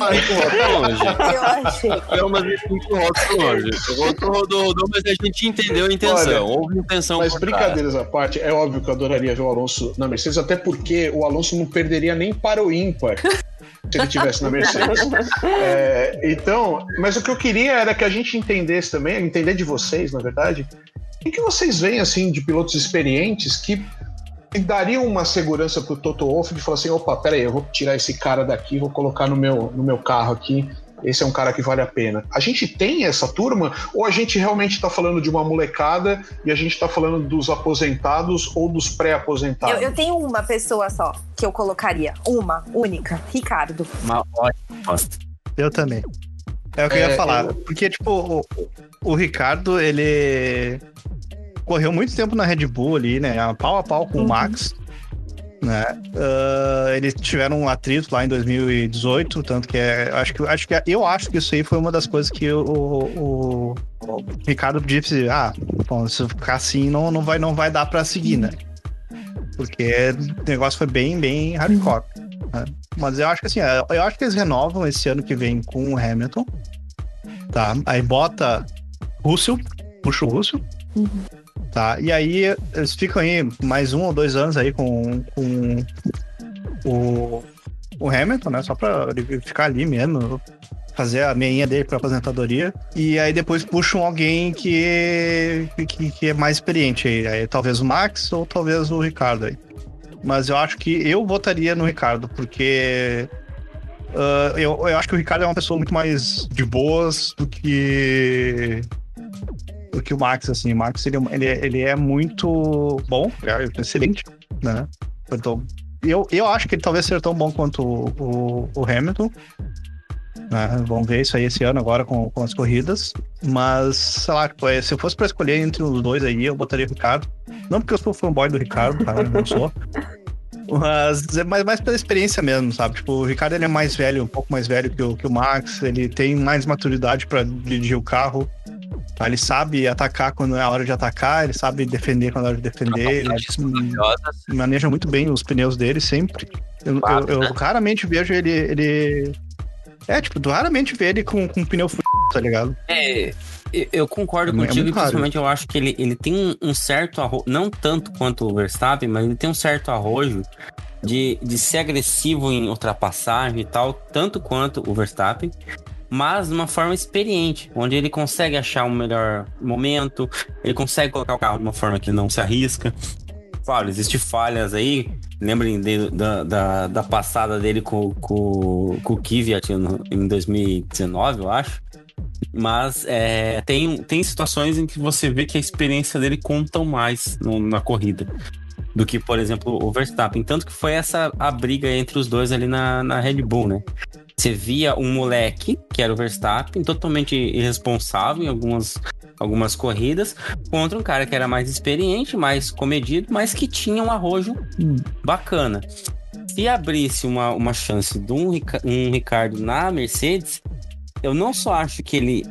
Eu achei. É uma cinco rodas longe. Rodou, rodou, rodou, mas a gente entendeu a intenção. Olha, Houve intenção Mas brincadeiras à parte, é óbvio que eu adoraria ver o Alonso na Mercedes, até porque o Alonso não perderia nem para o ímpar se ele tivesse na Mercedes. É, então, mas o que eu queria era que a gente entendesse também, entender de vocês, na verdade, o que vocês veem assim de pilotos experientes que dariam uma segurança pro Toto Wolff de falar assim, opa, peraí, eu vou tirar esse cara daqui, vou colocar no meu, no meu carro aqui, esse é um cara que vale a pena. A gente tem essa turma ou a gente realmente está falando de uma molecada e a gente está falando dos aposentados ou dos pré-aposentados? Eu, eu tenho uma pessoa só que eu colocaria. Uma, única. Ricardo. Uma ótima resposta. Eu também. É o que eu É, ia falar. eu- Porque, tipo, o, o Ricardo, ele correu muito tempo na Red Bull ali, né? Pau a pau com o Max. Né? Ah, eles tiveram um atrito lá em 2018, tanto que é. Acho que, acho que eu acho que isso aí foi uma das coisas que o, o, o Ricardo disse: ah, bom, se ficar assim, não, não, vai, não vai dar pra seguir, né? Porque o negócio foi bem, bem hardcore. né? Mas eu acho que assim, eu acho que eles renovam esse ano que vem com o Hamilton. Tá? Aí bota Russell, puxa o Russell. Tá? E aí eles ficam aí mais um ou dois anos aí com, com o, o Hamilton, né? Só pra ele ficar ali mesmo, fazer a meinha dele pra aposentadoria. E aí depois puxam alguém que, que, que é mais experiente aí. aí. Talvez o Max ou talvez o Ricardo aí. Mas eu acho que eu votaria no Ricardo, porque ah, eu, eu acho que o Ricardo é uma pessoa muito mais de boas do que do que o Max, assim. O Max, ele, é- ele, é- ele é muito bom, é excelente, né? Então, eu, eu acho que ele talvez seja tão bom quanto o, o, Hamilton. né? Vamos ver isso aí esse ano agora com, com as corridas. Mas, sei lá, tipo, é, se eu fosse pra escolher entre os dois aí, eu botaria o Ricardo. Não porque eu sou fanboy do Ricardo, tá? Eu não sou. Mas é mais, pela experiência mesmo, sabe? Tipo, o Ricardo ele é mais velho, um pouco mais velho que o, que o Max, ele tem mais maturidade pra dirigir o carro. Ele sabe atacar quando é a hora de atacar, ele sabe defender quando é a hora de defender. Ele maneja muito bem os pneus dele sempre. Eu, Claro, eu- eu né? raramente vejo ele, ele. É, tipo, raramente vê ele com, com pneu fudido, tá ligado? É, eu- concordo É é contigo, e principalmente eu acho que ele, ele tem um, um certo arrojo, não tanto quanto o Verstappen, mas ele tem um certo arrojo de, de ser agressivo em ultrapassagem e tal, tanto quanto o Verstappen, mas de uma forma experiente, onde ele consegue achar um melhor momento, ele consegue colocar o carro de uma forma que não se arrisca. Claro, existem falhas aí. Lembrem de- da, da, da passada dele com, com, com o Kvyat em 2019, eu acho. Mas é, tem, tem situações em que você vê que a experiência dele conta mais no- na corrida do que, por exemplo, o Verstappen. Tanto que foi essa a briga entre os dois ali na, na Red Bull, né? Você via um moleque, que era o Verstappen, totalmente irresponsável em algumas, algumas corridas, contra um cara que era mais experiente, mais comedido, mas que tinha um arrojo bacana. Se abrisse uma, uma chance de um, um Ricardo na Mercedes, eu não só acho que ele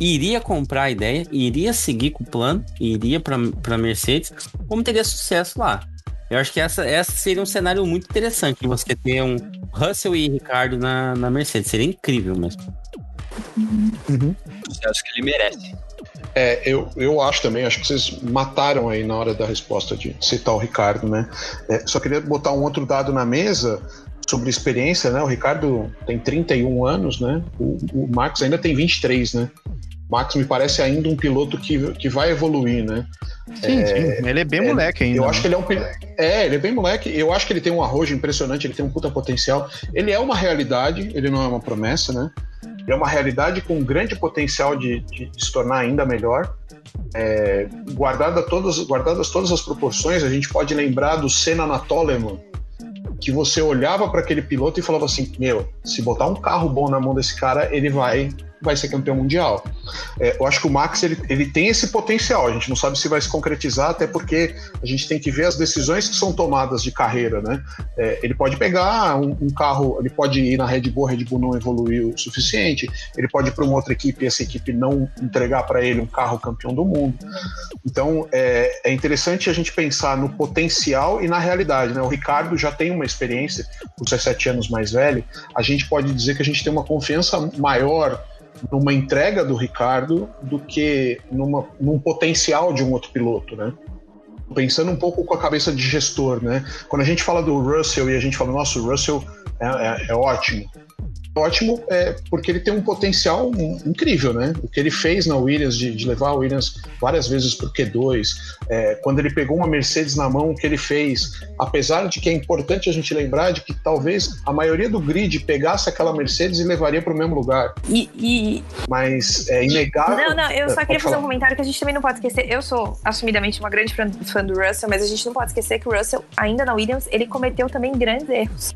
iria comprar a ideia, iria seguir com o plano, iria para Mercedes, como teria sucesso lá. Eu acho que essa, essa seria um cenário muito interessante, você ter um Russell e Ricardo na, na Mercedes. Seria incrível mesmo. Sucesso que ele merece. É, eu, eu acho também, acho que vocês mataram aí na hora da resposta de citar o Ricardo, né? É, só queria botar um outro dado na mesa sobre experiência, né? O Ricardo tem 31 anos, né? O, o Max ainda tem 23, né? Max me parece ainda um piloto que, que vai evoluir, né? Sim, é, sim. Ele é bem é, moleque ainda. Eu acho né? que ele é um. É, ele é bem moleque. Eu acho que ele tem um arrojo impressionante, ele tem um puta potencial. Ele é uma realidade, ele não é uma promessa, né? Ele é uma realidade com um grande potencial de, de, de se tornar ainda melhor. É, guardada todas, guardadas todas as proporções, a gente pode lembrar do Senna na Toleman, que você olhava para aquele piloto e falava assim: Meu, se botar um carro bom na mão desse cara, ele vai vai ser campeão mundial. É, eu acho que o Max ele, ele tem esse potencial. A gente não sabe se vai se concretizar, até porque a gente tem que ver as decisões que são tomadas de carreira, né? É, ele pode pegar um, um, carro, ele pode ir na Red Bull, a Red Bull não evoluiu o suficiente. Ele pode ir para uma outra equipe e essa equipe não entregar para ele um carro campeão do mundo. Então é, é interessante a gente pensar no potencial e na realidade, né? O Ricardo já tem uma experiência, por 17 anos mais velho. A gente pode dizer que a gente tem uma confiança maior numa entrega do Ricardo do que numa, num potencial de um outro piloto, né? Pensando um pouco com a cabeça de gestor, né? Quando a gente fala do Russell e a gente fala, nossa, o Russell é, é, é ótimo ótimo é porque ele tem um potencial incrível, né? O que ele fez na Williams, de, de levar a Williams várias vezes para o Q2, é, quando ele pegou uma Mercedes na mão, o que ele fez, apesar de que é importante a gente lembrar de que talvez a maioria do grid pegasse aquela Mercedes e levaria para o mesmo lugar. E, e, Mas é inegável. Não, não, eu só queria fazer um comentário que a gente também não pode esquecer. Eu sou assumidamente uma grande fã do Russell, mas a gente não pode esquecer que o Russell, ainda na Williams, ele cometeu também grandes erros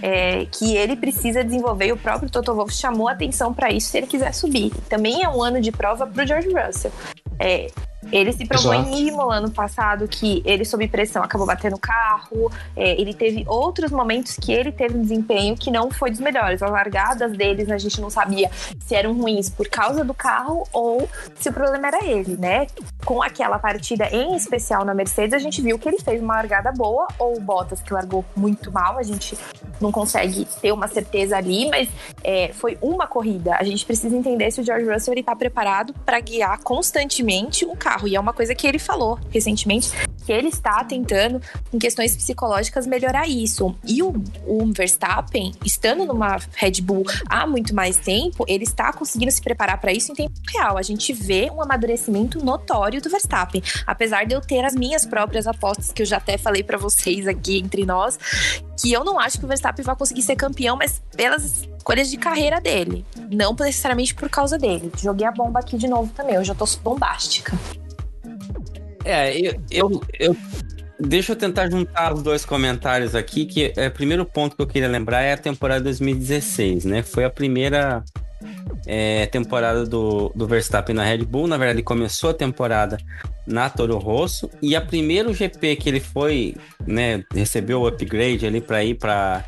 é, que ele precisa desenvolver e o próprio Toto Wolff chamou atenção para isso se ele quiser subir. Também é um ano de prova para o George Russell. É, ele se provou Exato. em Imola ano passado que ele, sob pressão, acabou batendo o carro. É, ele teve outros momentos que ele teve um desempenho que não foi dos melhores. As largadas deles a gente não sabia se eram ruins por causa do carro ou se o problema era ele, né? Com aquela partida em especial na Mercedes, a gente viu que ele fez uma largada boa, ou o Bottas que largou muito mal. A gente não consegue ter uma certeza ali, mas é, foi uma corrida. A gente precisa entender se o George Russell está preparado para guiar constantemente um carro carro. E é uma coisa que ele falou recentemente, que ele está tentando, em questões psicológicas, melhorar isso. E o, o Verstappen, estando numa Red Bull há muito mais tempo, ele está conseguindo se preparar para isso em tempo real. A gente vê um amadurecimento notório do Verstappen. Apesar de eu ter as minhas próprias apostas, que eu já até falei para vocês aqui entre nós, que eu não acho que o Verstappen vai conseguir ser campeão, mas pelas escolhas de carreira dele. Não necessariamente por causa dele. Joguei a bomba aqui de novo também. Eu já tô bombástica. É, eu, eu, eu, Deixa eu tentar juntar os dois comentários aqui, que é o primeiro ponto que eu queria lembrar é a temporada 2016, né? Foi a primeira é, temporada do, do Verstappen na Red Bull. Na verdade, ele começou a temporada na Toro Rosso e a primeiro GP que ele foi, né, recebeu o upgrade ali para ir para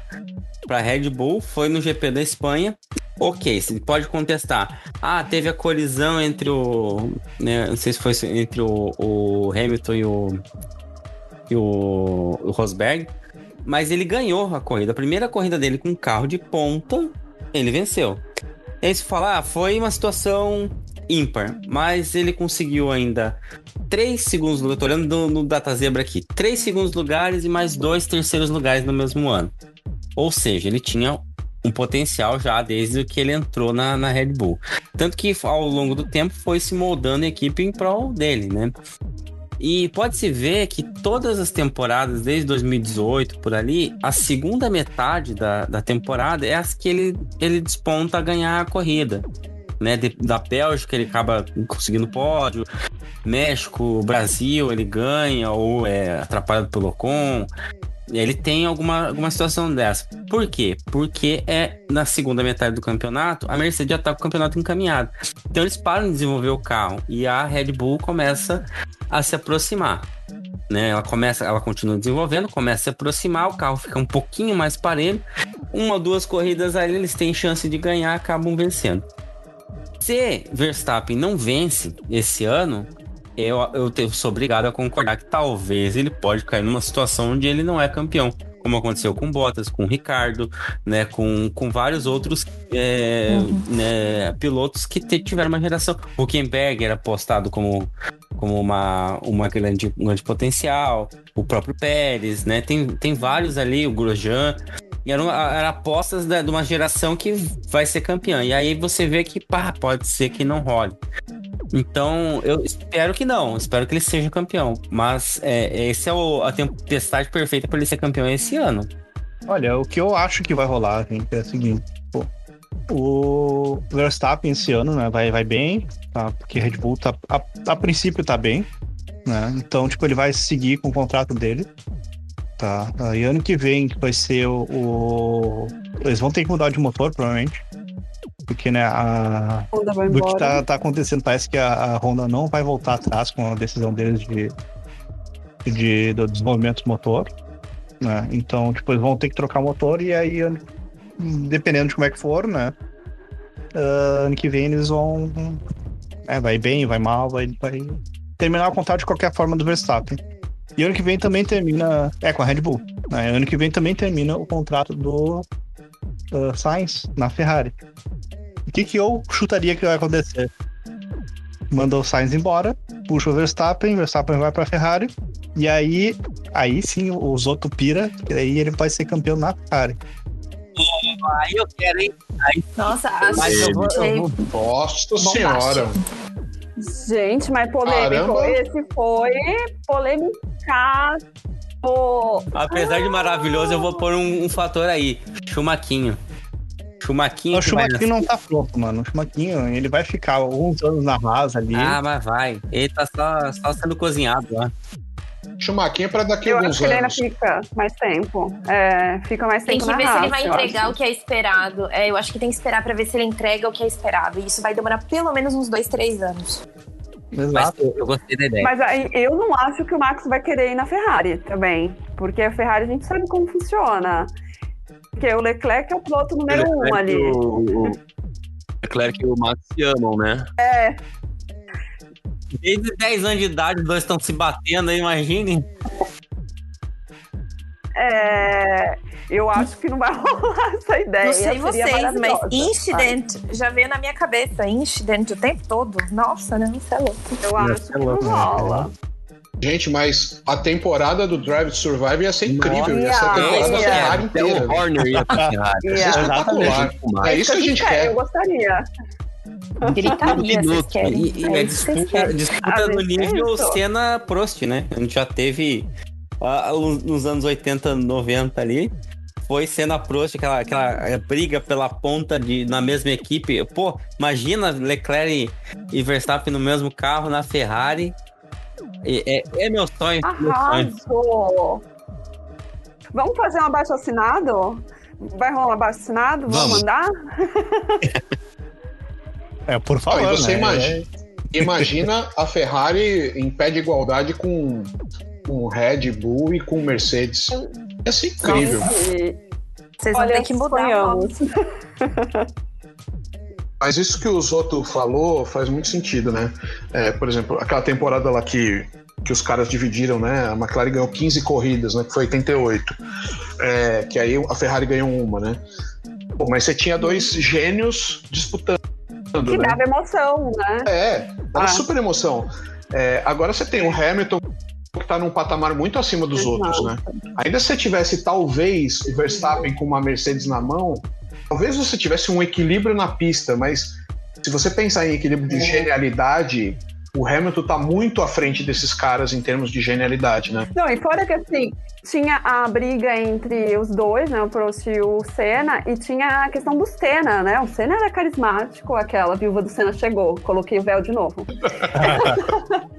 para Red Bull foi no GP da Espanha Ok, você pode contestar. Ah, teve a colisão entre o. Né, não sei se foi entre o, o Hamilton e o. E o, o Rosberg. Mas ele ganhou a corrida. A primeira corrida dele com carro de ponta, ele venceu. E aí você fala, ah, foi uma situação ímpar. Mas ele conseguiu ainda três segundos lugares. Tô olhando no, no Data Zebra aqui. Três segundos lugares e mais dois terceiros lugares no mesmo ano. Ou seja, ele tinha um potencial já desde que ele entrou na, na Red Bull. Tanto que ao longo do tempo foi se moldando a equipe em prol dele, né? E pode-se ver que todas as temporadas, desde 2018 por ali, a segunda metade da, da temporada é as que ele, ele desponta a ganhar a corrida. Né, de, da Bélgica ele acaba conseguindo pódio, México, Brasil ele ganha ou é atrapalhado pelo Ocon, ele tem alguma, alguma situação dessa. Por quê? Porque é na segunda metade do campeonato, a Mercedes já está com o campeonato encaminhado. Então eles param de desenvolver o carro e a Red Bull começa a se aproximar. Né? Ela começa, ela continua desenvolvendo, começa a se aproximar, o carro fica um pouquinho mais parelho. Uma ou duas corridas aí eles têm chance de ganhar, acabam vencendo. Se Verstappen não vence esse ano, eu, eu sou obrigado a concordar que talvez ele pode cair numa situação onde ele não é campeão. Como aconteceu com Bottas, com Ricardo, né, com, com vários outros é, uhum. né, pilotos que tiveram uma geração. O Huckenberg era postado como, como uma, uma grande, um grande potencial, o próprio Pérez, né? Tem, tem vários ali, o Grosjean. E eram, eram apostas da- de uma geração que vai ser campeã. E aí você vê que, pá, pode ser que não role. Então, eu espero que não. Espero que ele seja campeão. Mas é, esse é o- a tempestade perfeita para ele ser campeão esse ano. Olha, o que eu acho que vai rolar, gente, é o seguinte. pô, o Verstappen esse ano, né, vai, vai bem, tá? Porque Red Bull tá, a, a princípio tá bem, né? Então, tipo, ele vai seguir com o contrato dele, tá? E ano que vem que vai ser o, o- Eles vão ter que mudar de motor, provavelmente. Porque, né, a, vai do que tá, tá acontecendo, parece que a, a Honda não vai voltar atrás com a decisão deles de, de, do desenvolvimento do motor. Né? Então, tipo, eles vão ter que trocar o motor e aí, dependendo de como é que for, né? ah, ano que vem eles vão. É, vai bem, vai mal, vai, vai terminar o contrato de qualquer forma do Verstappen. E ano que vem também termina. É, com a Red Bull. Né? Ano que vem também termina o contrato do ah, Sainz na Ferrari. O que, que eu chutaria que vai acontecer? Mandou o Sainz embora, puxa o Verstappen, Verstappen vai pra Ferrari, e aí, aí sim o Zoto pira, e aí ele vai ser campeão na Ferrari. Aí eu quero, hein? Nossa, acho Mas eu vou- eu Nossa senhora. Gente, mas polêmico. Caramba. Esse foi polêmicaço. Apesar de maravilhoso, eu vou pôr um, um fator aí. Chumaquinho. Chumaquinho O que Schumacher não tá pronto, mano. O Schumacher, ele vai ficar alguns anos na Haas ali. Ah, mas vai. Ele tá só, só sendo cozinhado lá. Chumaquinha para daqui a Eu acho alguns que ele ainda anos. fica mais tempo. É, fica mais tem tempo que na ver se ele vai entregar acho. o que é esperado. É, eu acho que tem que esperar pra ver se ele entrega o que é esperado. E isso vai demorar pelo menos uns dois, três anos. Mas Exato. eu, eu gostei da ideia. Mas aí, eu não acho que o Max vai querer ir na Ferrari também. Porque a Ferrari a gente sabe como funciona. Porque o Leclerc é o piloto número um Leclerc ali. e O, o Leclerc e o Max se amam, né? É, Desde 10 anos de idade, os dois estão se batendo aí, imagine. é, eu acho que não vai rolar essa ideia. Não sei vocês, mas incident já veio na minha cabeça. Incident o tempo todo. Nossa, não, você é louco. Eu acho que não louco, né? rola. Gente, mas a temporada do Drive to Survive ia ser incrível. Ia ser a Nossa, temporada da ia. Ferrari Até o inteira. Horner ia pra Ferrari. Ia ser Yeah. espetacular. É isso que a gente Eu quer. gostaria. Gritaria, minuto. E, e é disputa, disputa no é nível isso. Senna-Prost, né? A gente já teve ah, nos anos 80, 90 ali. Foi Senna-Prost, aquela, aquela briga pela ponta de, na mesma equipe. Pô, imagina Leclerc e Verstappen no mesmo carro, na Ferrari. É, é, é meu sonho. Meu sonho. Arrasou! Vamos fazer um abaixo assinado? Vai rolar um abaixo assinado? Vamos, Vamos. mandar? É, por favor. você né? imagina, imagina a Ferrari em pé de igualdade com, com Red Bull e com Mercedes. Ia ser incrível. E- Vocês vão Olha, ter que mudar. Mas isso que o Zoto falou faz muito sentido, né? É, por exemplo, aquela temporada lá que, que os caras dividiram, né? A McLaren ganhou 15 corridas, né? Que foi 88. É, que aí a Ferrari ganhou uma, né? Pô, mas você tinha dois gênios disputando. Que né? dava emoção, né? É, dava Ah. super emoção. É, agora você tem o Hamilton que tá num patamar muito acima dos Exato. outros, né? Ainda se você tivesse talvez o Verstappen com uma Mercedes na mão, talvez você tivesse um equilíbrio na pista, mas se você pensar em equilíbrio de genialidade, o Hamilton tá muito à frente desses caras em termos de genialidade, né? Não, e fora que assim, tinha a briga entre os dois, né? O Prost e o Senna, e tinha a questão do Senna, né? O Senna era carismático, aquela viúva do Senna chegou, coloquei o véu de novo.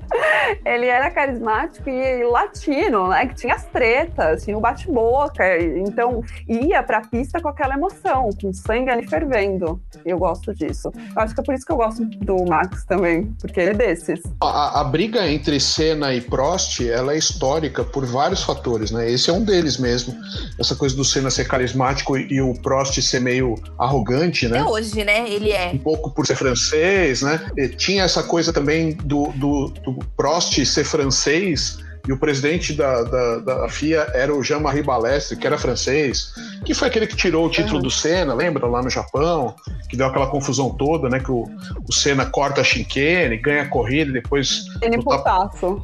Ele era carismático e latino, né? Que tinha as tretas, tinha o bate-boca. Então, ia pra pista com aquela emoção, com sangue ali fervendo. Eu gosto disso. Eu acho que é por isso que eu gosto do Max também, porque ele é desses. A, a briga entre Senna e Prost, ela é histórica por vários fatores, né? Esse é um deles mesmo. Essa coisa do Senna ser carismático e o Prost ser meio arrogante, né? Até hoje, né? Ele é. um pouco por ser francês, né? E tinha essa coisa também do, do, do Prost ser francês e o presidente da, da, da FIA era o Jean-Marie Balestre, que era francês. que foi aquele que tirou o título do Senna, lembra? Lá no Japão, que deu aquela confusão toda, né? Que o, o Senna corta a chicane, ganha a corrida, depois. Ele luta- putaço.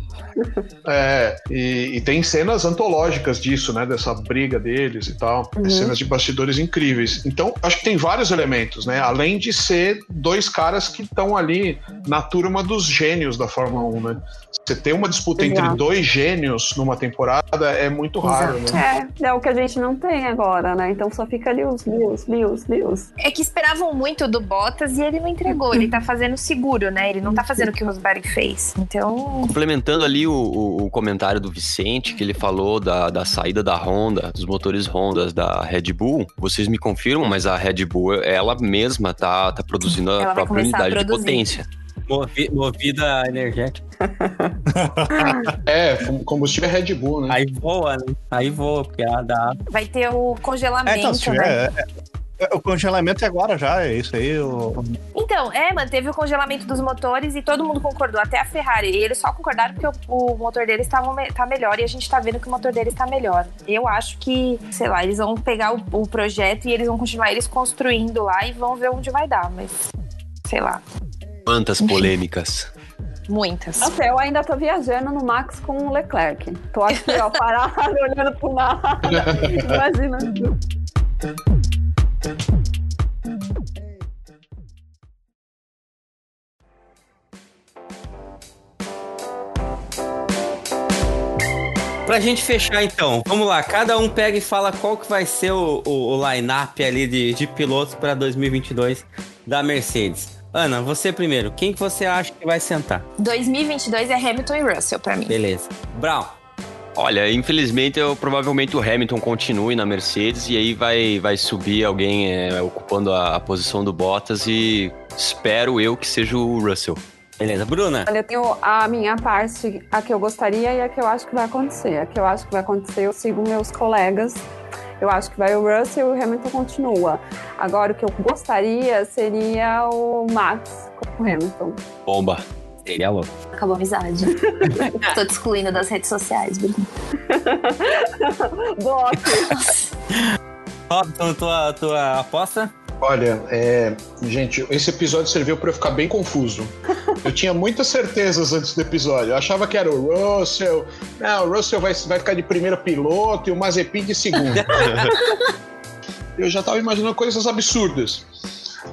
é, e, e tem cenas antológicas disso, né? Dessa briga deles e tal. Uhum. Cenas de bastidores incríveis. Então, acho que tem vários elementos, né? Além de ser dois caras que estão ali na turma dos gênios da Fórmula 1, né? Você ter uma disputa entre Exato. dois gênios numa temporada é muito raro, né? É, é o que a gente não tem agora, né? Então só fica ali os Lewis, Lewis, Lewis. É que esperavam muito do Bottas e ele não entregou. Ele tá fazendo seguro, né? Ele não tá fazendo o que o Rosberg fez. Então, Complementando ali o, o- o comentário do Vicente, que ele falou da, da saída da Honda, dos motores Hondas da Red Bull, vocês me confirmam, mas a Red Bull, ela mesma tá, tá produzindo a Ela própria começar a unidade de potência. Movi- movida energética. É, combustível é Red Bull, né? Aí voa, né? Aí voa, porque ela dá. vai ter o É, congelamento, então, se né? tiver, é, é, o congelamento é agora já, é isso aí. O, Então, é, manteve o congelamento dos motores e todo mundo concordou, até a Ferrari. E eles só concordaram porque o, o motor deles tava, me- tá melhor e a gente tá vendo que o motor deles tá melhor. Eu acho que, sei lá, eles vão pegar o, o projeto e eles vão continuar eles construindo lá e vão ver onde vai dar, mas sei lá, Quantas polêmicas. muitas. Nossa, eu ainda tô viajando no Max com o Leclerc. Tô aqui, ó, parado, olhando pro nada. Imagina. Pra gente fechar então, vamos lá, cada um pega e fala qual que vai ser o, o, o line-up ali de, de pilotos pra 2022 da Mercedes. Ana, você primeiro, quem que você acha que vai sentar? 2022 é Hamilton e Russell pra mim. Beleza. Brown, Olha, infelizmente, eu, provavelmente o Hamilton continue na Mercedes e aí vai, vai subir alguém é, ocupando a, a posição do Bottas e espero eu que seja o Russell. beleza. Bruna, Olha, eu tenho a minha parte, a que eu gostaria e a que eu acho que vai acontecer. A que eu acho que vai acontecer, eu sigo meus colegas. Eu acho que vai o Russell e o Hamilton continua. Agora, o que eu gostaria seria o Max com o Hamilton. Bomba. seria louco. Acabou a amizade. Tô te excluindo das redes sociais, Bruno. Bloco. Robson, tua, tua aposta? Olha, é, gente, esse episódio serviu para eu ficar bem confuso. Eu tinha muitas certezas antes do episódio. Eu achava que era o Russell. Não, o Russell vai, vai ficar de primeiro piloto e o Mazepin de segundo. eu já tava imaginando coisas absurdas.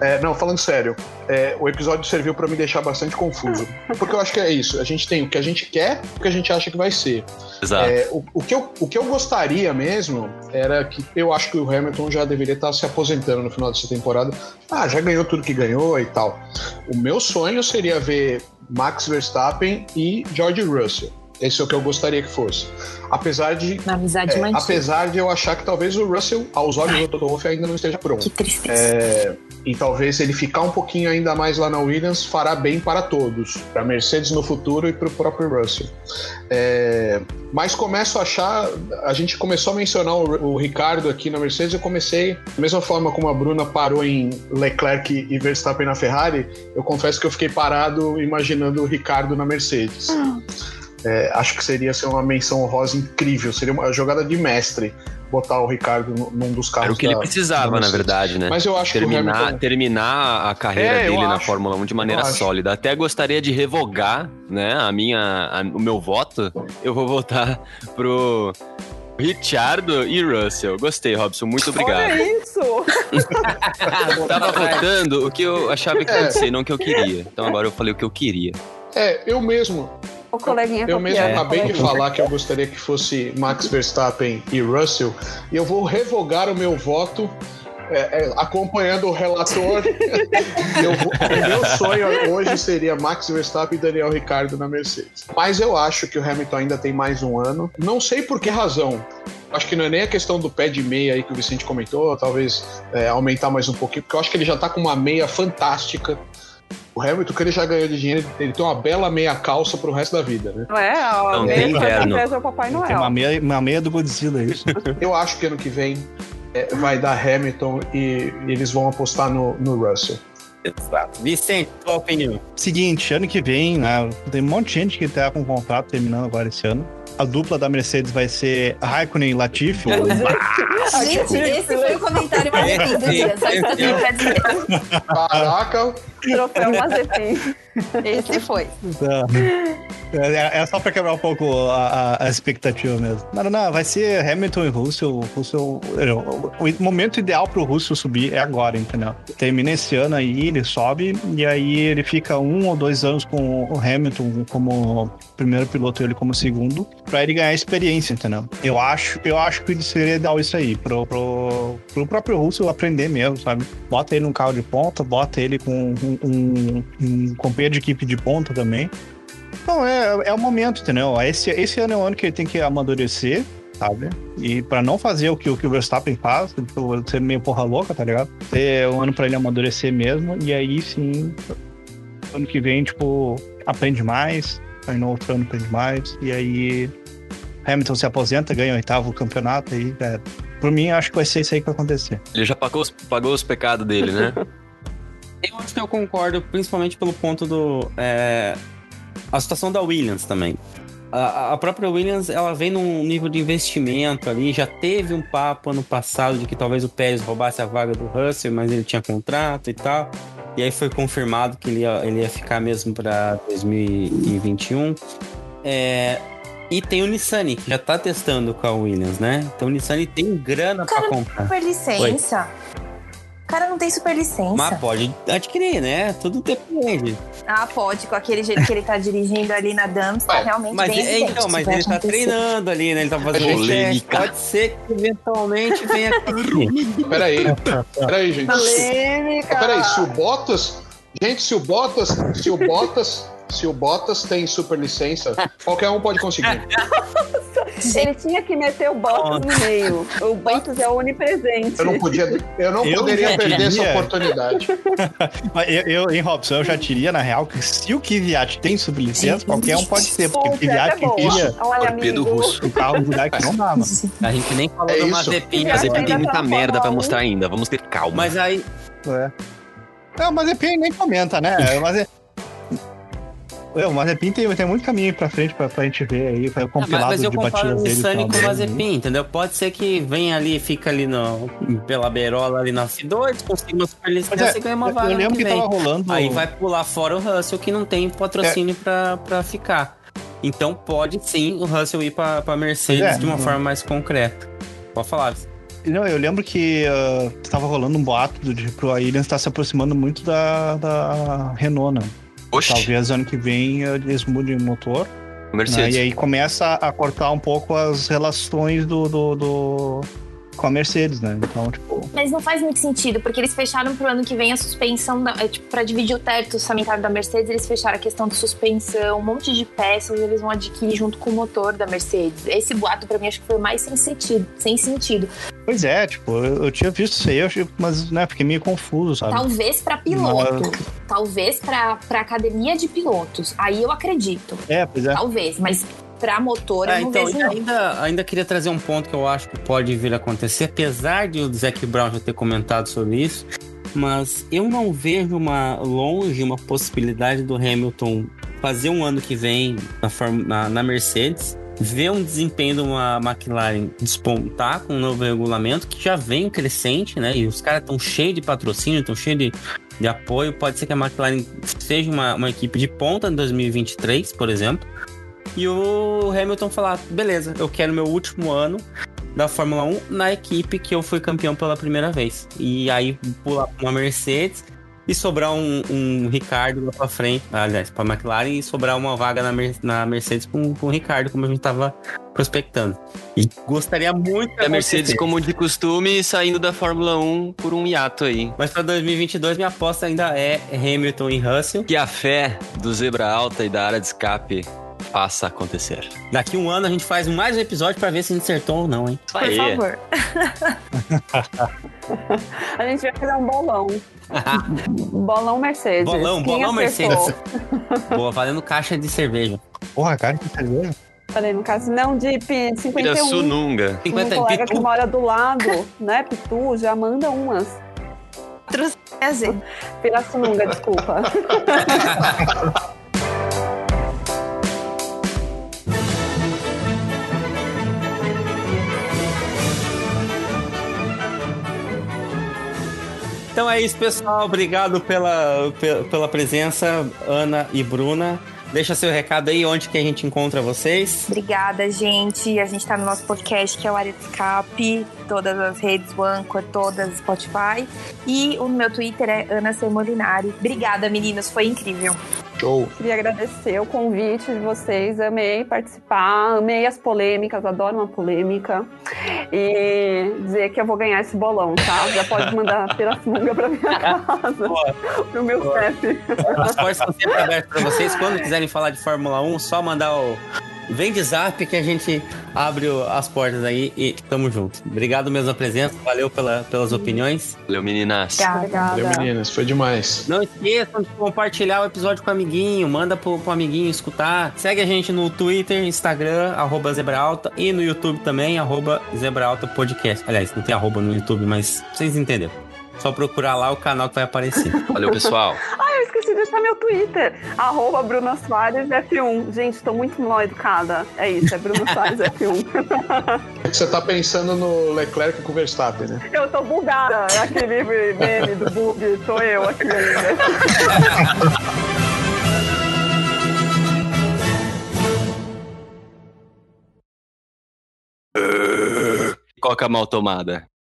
É, não, falando sério, é, o episódio serviu para me deixar bastante confuso. Porque eu acho que é isso. A gente tem o que a gente quer e o que a gente acha que vai ser. Exato. É, o, o que eu, o que eu gostaria mesmo era que eu acho que o Hamilton já deveria estar se aposentando no final dessa temporada. Ah, já ganhou tudo que ganhou e tal. O meu sonho seria ver Max Verstappen e George Russell. Esse é o que eu gostaria que fosse. Apesar de. Uma amizade é, mantida. apesar de eu achar que talvez o Russell, aos olhos do Toto Wolff, ainda não esteja pronto. Que tristeza. É, e talvez ele ficar um pouquinho ainda mais lá na Williams fará bem para todos, para Mercedes no futuro e para o próprio Russell. É, mas começo a achar, a gente começou a mencionar o, o Ricardo aqui na Mercedes, eu comecei, da mesma forma como a Bruna parou em Leclerc e Verstappen na Ferrari, eu confesso que eu fiquei parado imaginando o Ricardo na Mercedes. É, acho que seria ser uma menção honrosa incrível, seria uma jogada de mestre botar o Ricardo num- dos carros Era o que ele da- precisava, da na verdade, né? Mas eu acho que o terminar, Hamilton... terminar a carreira É, dele na acho. Fórmula 1 de maneira sólida. Até gostaria de revogar, né, a minha, a- o meu voto. Eu vou votar pro Richardo e Russell. Gostei, Robson. Muito obrigado. Olha isso! Eu tava votando o que eu achava que É. ia ser, não o que eu queria. Então agora eu falei o que eu queria. É, eu mesmo, O coleguinha eu mesmo copiando, acabei de coleguinha. falar que eu gostaria que fosse Max Verstappen e Russell, e eu vou revogar o meu voto é, é, acompanhando o relator. Eu vou- o meu sonho hoje seria Max Verstappen e Daniel Ricciardo na Mercedes. Mas eu acho que o Hamilton ainda tem mais um ano. Não sei por que razão. Acho que não é nem a questão do pé de meia aí que o Vicente comentou, talvez é, aumentar mais um pouquinho, porque eu acho que ele já tá com uma meia fantástica. O Hamilton, que ele já ganhou de dinheiro, ele tem uma bela meia calça pro resto da vida, né? Não é? Ó, Não, meia inverno. o Papai Tem uma Noel. meia, uma meia do Godzilla, é isso. Eu acho que ano que vem é, vai dar Hamilton e eles vão apostar no, no Russell. Exato. Vicente, tua opinião? Seguinte, ano que vem, né, tem um monte de gente que tá com o contrato terminando agora esse ano. a dupla da Mercedes vai ser Raikkonen e Latifi. Gente, esse foi o comentário mais lindo do dia. Só isso que eu tenho pra dizer. Caraca, Troféu Mazepin. Esse foi. É, é só pra quebrar um pouco a, a- a expectativa mesmo. Não, não, vai ser Hamilton e Russell. Russell o, momento ideal pro Russell subir é agora, entendeu? Termina esse ano aí, ele sobe, e aí ele fica um ou dois anos com o Hamilton como primeiro piloto e ele como segundo, pra ele ganhar experiência, entendeu? Eu acho, eu acho que seria ideal isso aí, pro, pro, pro próprio Russell aprender mesmo, sabe? Bota ele num carro de ponta, bota ele com um, um companheiro de equipe de ponta também. Não, é, é o momento, entendeu? Esse, esse ano é o ano que ele tem que amadurecer, sabe? E pra não fazer o que o, que o Verstappen faz, tipo, ser meio porra louca, tá ligado? É um ano pra ele amadurecer mesmo, e aí sim, ano que vem, tipo, aprende mais, aí no outro ano aprende mais, e aí Hamilton se aposenta, ganha o oitavo campeonato, aí, é, por mim, acho que vai ser isso aí que vai acontecer. Ele já pagou, os- pagou os pecados dele, né? Eu acho que eu concordo, principalmente pelo ponto do. é, a situação da Williams também. A, a própria Williams, ela vem num nível de investimento ali. Já teve um papo ano passado de que talvez o Pérez roubasse a vaga do Russell, mas ele tinha contrato e tal. E aí foi confirmado que ele ia, ele ia ficar mesmo para 2021. É, e tem o Nissani, que já tá testando com a Williams, né? Então o Nissani tem grana pra Cara, comprar. Super licença. O cara não tem super licença. Mas pode adquirir, né? Tudo depende. Ah, pode, com aquele jeito que ele tá dirigindo ali na Dams, tá realmente Mas, bem é, então, mas ele tá treinando ali, né? Ele tá fazendo teste. Polêmica. Pode ser que eventualmente venha aqui. peraí. Peraí, gente. Polêmica. Ah, Peraí, se o Bottas. Gente, se o Bottas. Se o Bottas. Se o Bottas tem super licença, qualquer um pode conseguir. Ele tinha que meter o Bottas no meio. O Bottas é onipresente. Eu não podia. Eu não Eu poderia perder essa oportunidade. Mas eu, eu, em Robson, eu já diria, na real, que se o Kvyat tem sublicença, qualquer um pode ter, porque o Kvyat é queria Torpedo russo. o carro que não dá, mano. A gente nem falou É do. Mazepin. Ele tem muita tá na merda pra mostrar ainda. Vamos ter calma. Mas aí, É. Não, mas Mazepin nem comenta, né? Mas é... É, o Mazepin tem, tem muito caminho pra frente pra, pra gente ver aí, foi o Ah, mas, mas eu de comparo o final com o. Mazepin, entendeu? Pode ser que venha ali, fica ali no, pela beirola ali na F2, consiga uma super Mas licença é, e ganha uma vaga eu lembro que que tava rolando. Aí vai pular fora o Russell, que não tem patrocínio É. pra, pra ficar. Então pode sim o Russell ir pra, pra Mercedes É, de uma forma mais concreta. Pode falar. Não, eu lembro que uh, tava rolando um boato do tipo, a Williams tá se aproximando muito da, da Renault, né? Oxi, Talvez ano que vem uh, eles mudem o motor. né? Mercedes. E aí começa a cortar um pouco as relações do, do, do- com a Mercedes, né? Então, tipo, Mas não faz muito sentido, porque eles fecharam pro ano que vem a suspensão, da, tipo, pra dividir o teto orçamentário da Mercedes, eles fecharam a questão de suspensão, um monte de peças eles vão adquirir junto com o motor da Mercedes. Esse boato, pra mim, acho que foi mais sem sentido. Sem sentido. pois é, tipo, eu, eu tinha visto isso aí, eu mas né, fiquei meio confuso, sabe? Talvez pra piloto, talvez pra, pra academia de pilotos. Aí eu acredito. É, pois é. Talvez, mas pra motor É, eu então, vejo ainda, ainda queria trazer um ponto que eu acho que pode vir a acontecer, apesar de o Zac Brown já ter comentado sobre isso, mas eu não vejo uma longe uma possibilidade do Hamilton fazer um ano que vem na, na, na Mercedes, ver um desempenho de uma McLaren despontar com um novo regulamento que já vem crescente, né? E os caras estão cheios de patrocínio, estão cheios de, de apoio. Pode ser que a McLaren seja uma, uma equipe de ponta em 2023, por exemplo. E o Hamilton falar: beleza, eu quero meu último ano da Fórmula 1 na equipe que eu fui campeão pela primeira vez. E aí pular uma Mercedes e sobrar um, um Ricardo lá pra frente, aliás, pra McLaren e sobrar uma vaga na, Mer- na Mercedes com, com o Ricardo, como a gente tava prospectando. E gostaria muito que A Mercedes, como de costume, saindo da Fórmula 1 por um hiato aí. Mas pra 2022, minha aposta ainda é Hamilton e Russell. Que a fé do Zebra Alta e da área de escape faça acontecer. Daqui um ano a gente faz mais um episódio pra ver se a gente acertou ou não, hein? Por aí. favor. A gente vai fazer um bolão. bolão Mercedes. Bolão, Quem bolão acertou? Mercedes. Boa, valendo caixa de cerveja. Porra, cara, que cerveja. Falei, no caso, não, de P- 51. Pirassununga. 50 um colega que Pitu. mora do lado, né, Pitu, já manda umas. Pirassununga, desculpa. Então é isso, pessoal. Obrigado pela, pe- pela presença, Ana e Bruna. Deixa seu recado aí, onde que a gente encontra vocês. Obrigada, gente. A gente tá no nosso podcast, que é o Área de. Todas as redes, o Anchor, todas, Spotify. E o meu Twitter é Ana C. Molinari. Obrigada, meninos. Foi incrível. Show. Queria agradecer o convite de vocês, amei participar, amei as polêmicas, adoro uma polêmica. E dizer que eu vou ganhar esse bolão, tá? Já pode mandar pirassunga pra minha casa, pro meu CEP. As portas estão sempre abertas para vocês. Quando quiserem falar de Fórmula 1, só mandar o. Vem de zap que a gente abre as portas aí e tamo junto. Obrigado mesmo a presença, valeu pela, pelas opiniões. Valeu, meninas. Obrigada. Valeu, meninas. Foi demais. Não esqueçam de compartilhar o episódio com o amiguinho, manda pro, pro amiguinho escutar. Segue a gente no Twitter, Instagram, arroba Zebraalta e no YouTube também, arroba Zebraalta Podcast. Aliás, não tem arroba no YouTube, mas vocês entenderam. Só procurar lá o canal que vai aparecer. Valeu, pessoal. Ah, eu esqueci de deixar meu Twitter. Arroba Bruna Soares F1. Gente, tô muito mal educada. É isso, é Bruna Soares F1. É que você tá pensando no Leclerc com o Verstappen, né? Eu tô bugada. É aquele meme do bug. Sou eu aqui ainda. Coca mal tomada.